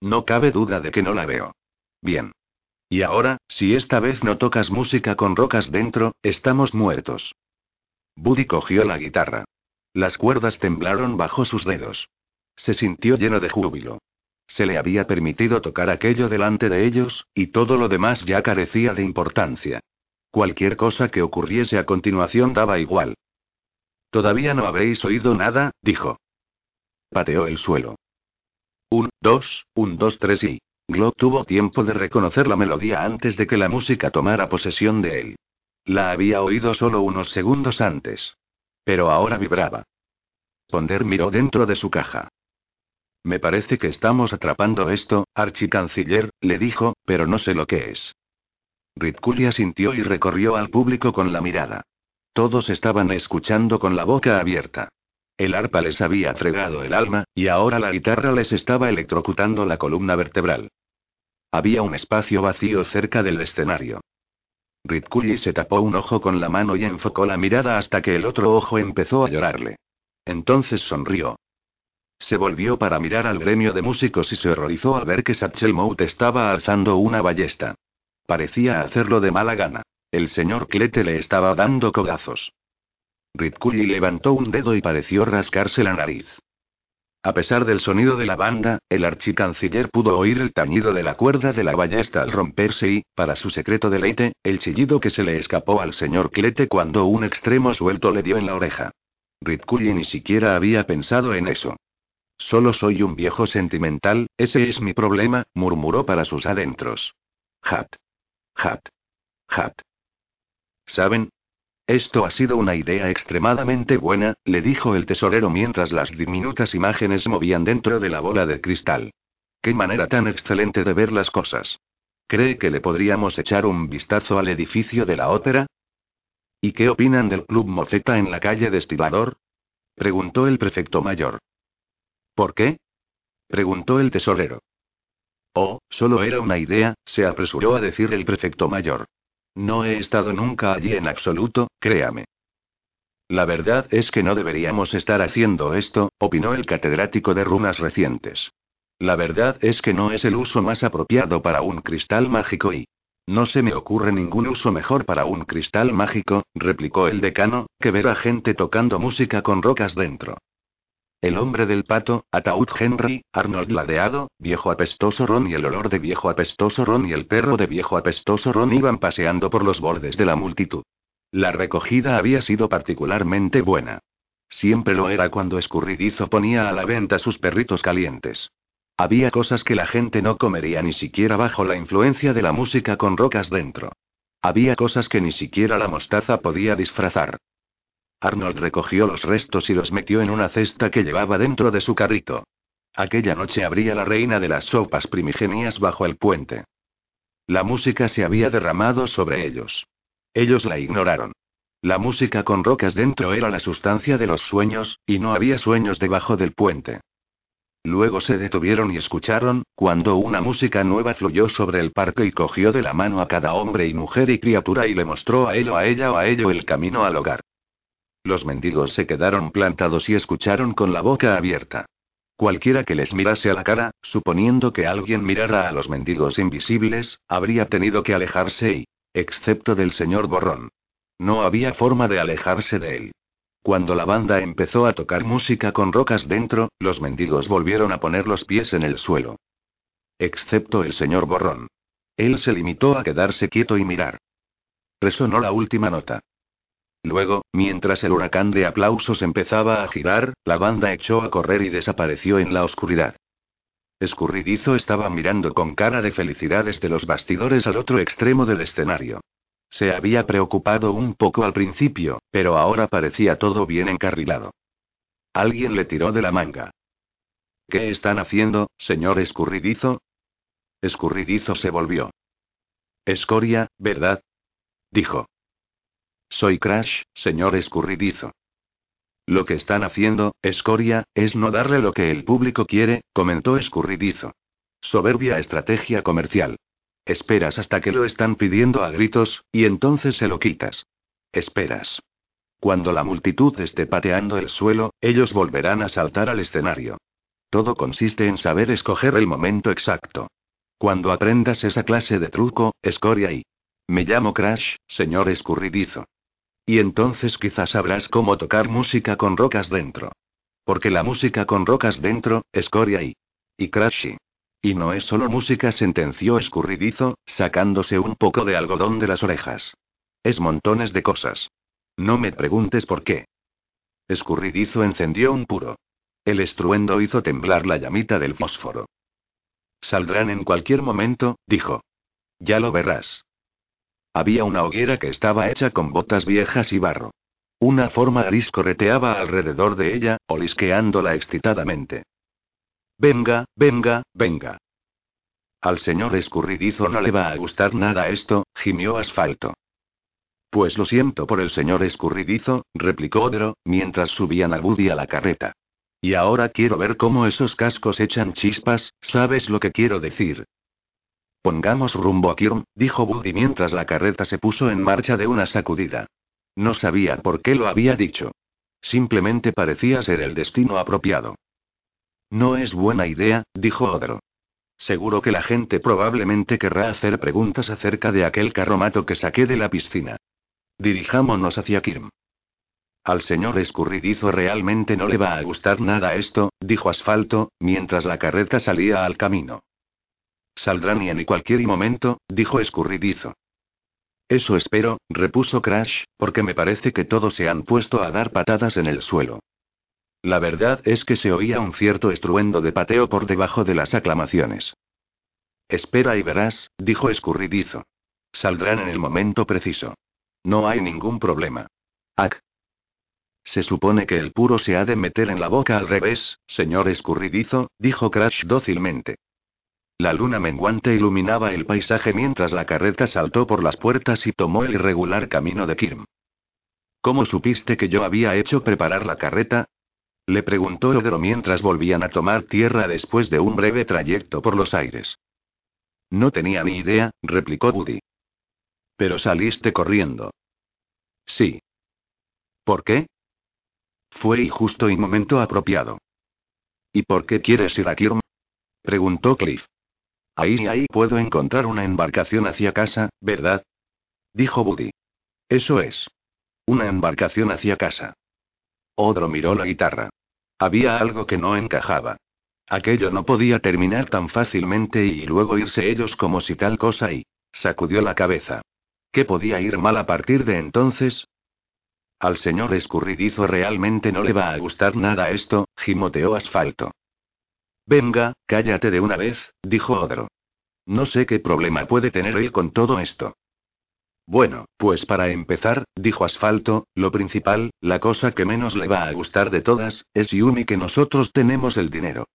No cabe duda de que no la veo. Bien. Y ahora, si esta vez no tocas música con rocas dentro, estamos muertos. Buddy cogió la guitarra. Las cuerdas temblaron bajo sus dedos. Se sintió lleno de júbilo. Se le había permitido tocar aquello delante de ellos, y todo lo demás ya carecía de importancia. Cualquier cosa que ocurriese a continuación daba igual. Todavía no habréis oído nada, dijo. Pateó el suelo. Un, dos, un, dos, tres y. Glock tuvo tiempo de reconocer la melodía antes de que la música tomara posesión de él. La había oído solo unos segundos antes. Pero ahora vibraba. Ponder miró dentro de su caja. Me parece que estamos atrapando esto, archicanciller, le dijo, pero no sé lo que es. Ritkulia sintió y recorrió al público con la mirada. Todos estaban escuchando con la boca abierta. El arpa les había fregado el alma, y ahora la guitarra les estaba electrocutando la columna vertebral. Había un espacio vacío cerca del escenario. Ritkulli se tapó un ojo con la mano y enfocó la mirada hasta que el otro ojo empezó a llorarle. Entonces sonrió. Se volvió para mirar al gremio de músicos y se horrorizó al ver que Satchel Mout estaba alzando una ballesta. Parecía hacerlo de mala gana. El señor Clete le estaba dando codazos. Ritkulli levantó un dedo y pareció rascarse la nariz. A pesar del sonido de la banda, el archicanciller pudo oír el tañido de la cuerda de la ballesta al romperse y, para su secreto deleite, el chillido que se le escapó al señor Clete cuando un extremo suelto le dio en la oreja. Ritkulli ni siquiera había pensado en eso. Solo soy un viejo sentimental, ese es mi problema, murmuró para sus adentros. Hat. Hat. Hat. ¿Saben? Esto ha sido una idea extremadamente buena, le dijo el tesorero mientras las diminutas imágenes movían dentro de la bola de cristal. Qué manera tan excelente de ver las cosas. ¿Cree que le podríamos echar un vistazo al edificio de la ópera? ¿Y qué opinan del Club Moceta en la calle Estibador? preguntó el prefecto mayor. ¿Por qué? preguntó el tesorero. Oh, solo era una idea, se apresuró a decir el prefecto mayor. No he estado nunca allí en absoluto, créame. La verdad es que no deberíamos estar haciendo esto, opinó el catedrático de runas recientes. La verdad es que no es el uso más apropiado para un cristal mágico y... No se me ocurre ningún uso mejor para un cristal mágico, replicó el decano, que ver a gente tocando música con rocas dentro. El hombre del pato, Ataúd Henry, Arnold Ladeado, viejo apestoso Ron y el olor de viejo apestoso Ron y el perro de viejo apestoso Ron iban paseando por los bordes de la multitud. La recogida había sido particularmente buena. Siempre lo era cuando Escurridizo ponía a la venta sus perritos calientes. Había cosas que la gente no comería ni siquiera bajo la influencia de la música con rocas dentro. Había cosas que ni siquiera la mostaza podía disfrazar. Arnold recogió los restos y los metió en una cesta que llevaba dentro de su carrito. Aquella noche abría la reina de las sopas primigenias bajo el puente. La música se había derramado sobre ellos. Ellos la ignoraron. La música con rocas dentro era la sustancia de los sueños, y no había sueños debajo del puente. Luego se detuvieron y escucharon, cuando una música nueva fluyó sobre el parque y cogió de la mano a cada hombre y mujer y criatura y le mostró a él o a ella o a ello el camino al hogar. Los mendigos se quedaron plantados y escucharon con la boca abierta. Cualquiera que les mirase a la cara, suponiendo que alguien mirara a los mendigos invisibles, habría tenido que alejarse y, excepto del señor Borrón. No había forma de alejarse de él. Cuando la banda empezó a tocar música con rocas dentro, los mendigos volvieron a poner los pies en el suelo. Excepto el señor Borrón. Él se limitó a quedarse quieto y mirar. Resonó la última nota. Luego, mientras el huracán de aplausos empezaba a girar, la banda echó a correr y desapareció en la oscuridad. Escurridizo estaba mirando con cara de felicidad desde los bastidores al otro extremo del escenario. Se había preocupado un poco al principio, pero ahora parecía todo bien encarrilado. Alguien le tiró de la manga. ¿Qué están haciendo, señor escurridizo? Escurridizo se volvió. Escoria, ¿verdad? Dijo. Soy Crash, señor escurridizo. Lo que están haciendo, Escoria, es no darle lo que el público quiere, comentó escurridizo. Soberbia estrategia comercial. Esperas hasta que lo están pidiendo a gritos, y entonces se lo quitas. Esperas. Cuando la multitud esté pateando el suelo, ellos volverán a saltar al escenario. Todo consiste en saber escoger el momento exacto. Cuando aprendas esa clase de truco, escoria y... Me llamo Crash, señor escurridizo. Y entonces quizás sabrás cómo tocar música con rocas dentro. Porque la música con rocas dentro, escoria y... Y Crashy. Y no es solo música, sentenció escurridizo, sacándose un poco de algodón de las orejas. Es montones de cosas. No me preguntes por qué. Escurridizo encendió un puro. El estruendo hizo temblar la llamita del fósforo. Saldrán en cualquier momento, dijo. Ya lo verás. Había una hoguera que estaba hecha con botas viejas y barro. Una forma gris correteaba alrededor de ella, olisqueándola excitadamente. Venga, venga, venga. Al señor escurridizo no le va a gustar nada esto, gimió Asfalto. Pues lo siento por el señor escurridizo, replicó Odro, mientras subían a Woody a la carreta. Y ahora quiero ver cómo esos cascos echan chispas, ¿sabes lo que quiero decir? Pongamos rumbo a Kirm, dijo Woody mientras la carreta se puso en marcha de una sacudida. No sabía por qué lo había dicho. Simplemente parecía ser el destino apropiado. No es buena idea, dijo Odro. Seguro que la gente probablemente querrá hacer preguntas acerca de aquel carromato que saqué de la piscina. Dirijámonos hacia Kirm. Al señor escurridizo realmente no le va a gustar nada esto, dijo Asfalto, mientras la carreta salía al camino. Saldrán y en cualquier momento, dijo escurridizo. Eso espero, repuso Crash, porque me parece que todos se han puesto a dar patadas en el suelo. La verdad es que se oía un cierto estruendo de pateo por debajo de las aclamaciones. Espera y verás, dijo escurridizo. Saldrán en el momento preciso. No hay ningún problema. Ac. Se supone que el puro se ha de meter en la boca al revés, señor escurridizo, dijo Crash dócilmente. La luna menguante iluminaba el paisaje mientras la carreta saltó por las puertas y tomó el irregular camino de Kirm. ¿Cómo supiste que yo había hecho preparar la carreta? Le preguntó Odro mientras volvían a tomar tierra después de un breve trayecto por los aires. No tenía ni idea, replicó Woody. Pero saliste corriendo. Sí. ¿Por qué? Fue y justo y momento apropiado. ¿Y por qué quieres ir a Kirm? preguntó Cliff. Ahí y ahí puedo encontrar una embarcación hacia casa, ¿verdad? Dijo Woody. Eso es. Una embarcación hacia casa. Odro miró la guitarra. Había algo que no encajaba. Aquello no podía terminar tan fácilmente y luego irse ellos como si tal cosa y... sacudió la cabeza. ¿Qué podía ir mal a partir de entonces? Al señor escurridizo realmente no le va a gustar nada esto, gimoteó asfalto. Venga, cállate de una vez, dijo Odro. No sé qué problema puede tener él con todo esto. Bueno, pues para empezar, dijo Asfalto, lo principal, la cosa que menos le va a gustar de todas, es Yumi que nosotros tenemos el dinero.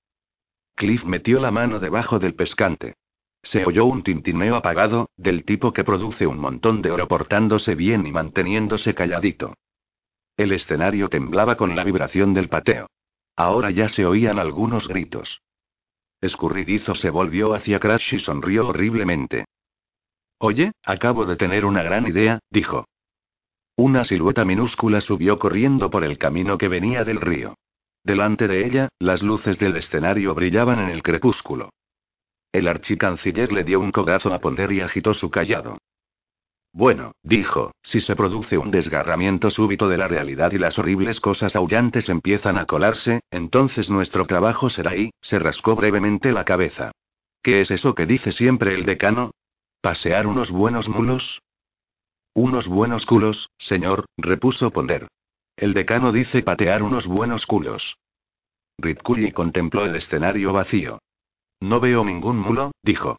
Cliff metió la mano debajo del pescante. Se oyó un tintineo apagado, del tipo que produce un montón de oro portándose bien y manteniéndose calladito. El escenario temblaba con la vibración del pateo. Ahora ya se oían algunos gritos. Escurridizo se volvió hacia Crash y sonrió horriblemente. Oye, acabo de tener una gran idea, dijo. Una silueta minúscula subió corriendo por el camino que venía del río. Delante de ella, las luces del escenario brillaban en el crepúsculo. El archicanciller le dio un cogazo a Ponder y agitó su callado. Bueno, dijo, si se produce un desgarramiento súbito de la realidad y las horribles cosas aullantes empiezan a colarse, entonces nuestro trabajo será ahí, se rascó brevemente la cabeza. ¿Qué es eso que dice siempre el decano? ¿Pasear unos buenos mulos? Unos buenos culos, señor, repuso Ponder. El decano dice patear unos buenos culos. Ritculli contempló el escenario vacío. No veo ningún mulo, dijo.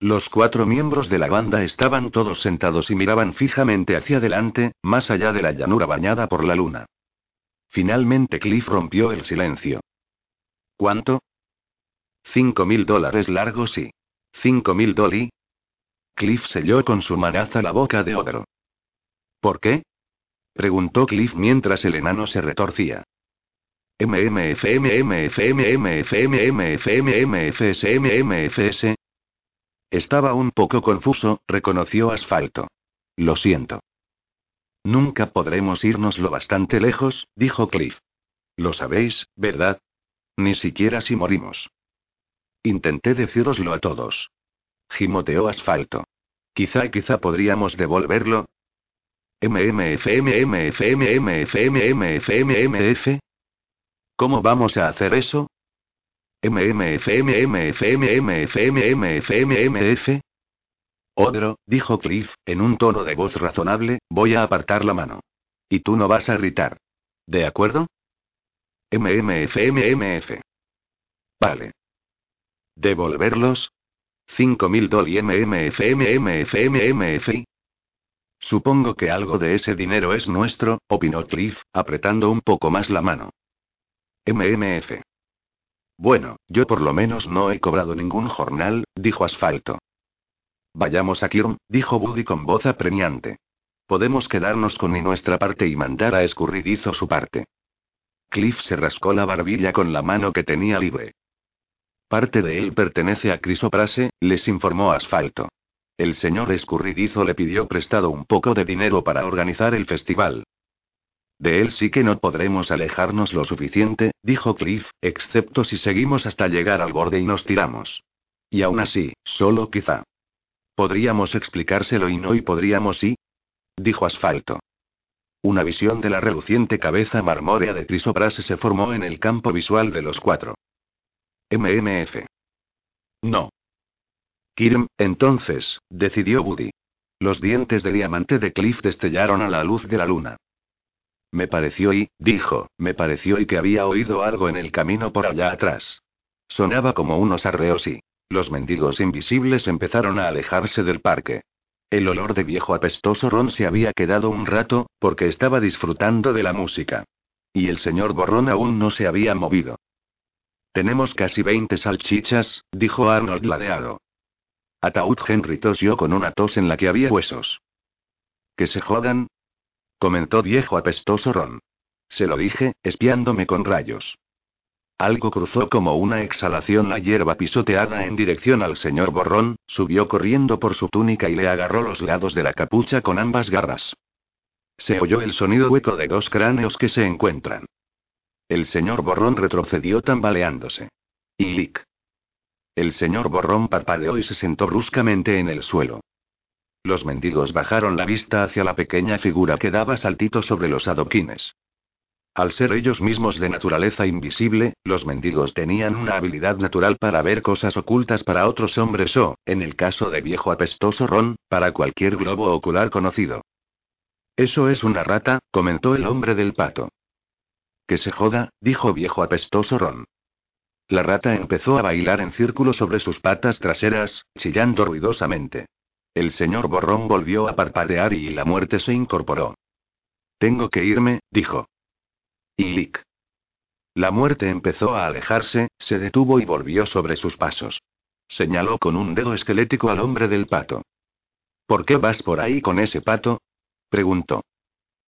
Los cuatro miembros de la banda estaban todos sentados y miraban fijamente hacia adelante, más allá de la llanura bañada por la luna. Finalmente Cliff rompió el silencio. ¿Cuánto? Cinco mil dólares largos y. ¿Cinco mil doli? Cliff selló con su manaza la boca de Ogro. ¿Por qué? preguntó Cliff mientras el enano se retorcía. MMFMMFMMFMMFSMMFS. Estaba un poco confuso, reconoció Asfalto. Lo siento. Nunca podremos irnos lo bastante lejos, dijo Cliff. Lo sabéis, ¿verdad? Ni siquiera si morimos. Intenté decíroslo a todos. Gimoteó Asfalto. Quizá, quizá podríamos devolverlo. MMFMMFMMFMMFMMF. ¿Cómo vamos a hacer eso? MMFMMFMMFMMF. Odro, dijo Cliff, en un tono de voz razonable, voy a apartar la mano. Y tú no vas a gritar. ¿De acuerdo? MMFMMF. Vale. ¿Devolverlos? 5.000 dol y MMFMMFMMF. Supongo que algo de ese dinero es nuestro, opinó Cliff, apretando un poco más la mano. MMF. Bueno, yo por lo menos no he cobrado ningún jornal, dijo Asfalto. Vayamos a Kirm, dijo Buddy con voz apremiante. Podemos quedarnos con nuestra parte y mandar a Escurridizo su parte. Cliff se rascó la barbilla con la mano que tenía libre. Parte de él pertenece a Crisoprase, les informó Asfalto. El señor Escurridizo le pidió prestado un poco de dinero para organizar el festival. De él sí que no podremos alejarnos lo suficiente, dijo Cliff, excepto si seguimos hasta llegar al borde y nos tiramos. Y aún así, solo quizá. Podríamos explicárselo y no y podríamos sí. Dijo Asfalto. Una visión de la reluciente cabeza marmórea de Crisoprase se formó en el campo visual de los cuatro. MMF. No. Kirm, entonces, decidió Woody. Los dientes de diamante de Cliff destellaron a la luz de la luna. Me pareció y, dijo, me pareció y que había oído algo en el camino por allá atrás. Sonaba como unos arreos y... Los mendigos invisibles empezaron a alejarse del parque. El olor de viejo apestoso ron se había quedado un rato, porque estaba disfrutando de la música. Y el señor Borrón aún no se había movido. Tenemos casi 20 salchichas, dijo Arnold ladeado. Ataúd Henry tosió con una tos en la que había huesos. Que se jodan. Comentó viejo apestoso Ron. Se lo dije, espiándome con rayos. Algo cruzó como una exhalación la hierba pisoteada en dirección al señor Borrón, subió corriendo por su túnica y le agarró los lados de la capucha con ambas garras. Se oyó el sonido hueco de dos cráneos que se encuentran. El señor Borrón retrocedió tambaleándose. Y El señor Borrón parpadeó y se sentó bruscamente en el suelo. Los mendigos bajaron la vista hacia la pequeña figura que daba saltitos sobre los adoquines. Al ser ellos mismos de naturaleza invisible, los mendigos tenían una habilidad natural para ver cosas ocultas para otros hombres o, en el caso de viejo apestoso Ron, para cualquier globo ocular conocido. Eso es una rata, comentó el hombre del pato. Que se joda, dijo viejo apestoso Ron. La rata empezó a bailar en círculo sobre sus patas traseras, chillando ruidosamente. El señor Borrón volvió a parpadear y la muerte se incorporó. Tengo que irme, dijo. Y La muerte empezó a alejarse, se detuvo y volvió sobre sus pasos. Señaló con un dedo esquelético al hombre del pato. ¿Por qué vas por ahí con ese pato? preguntó.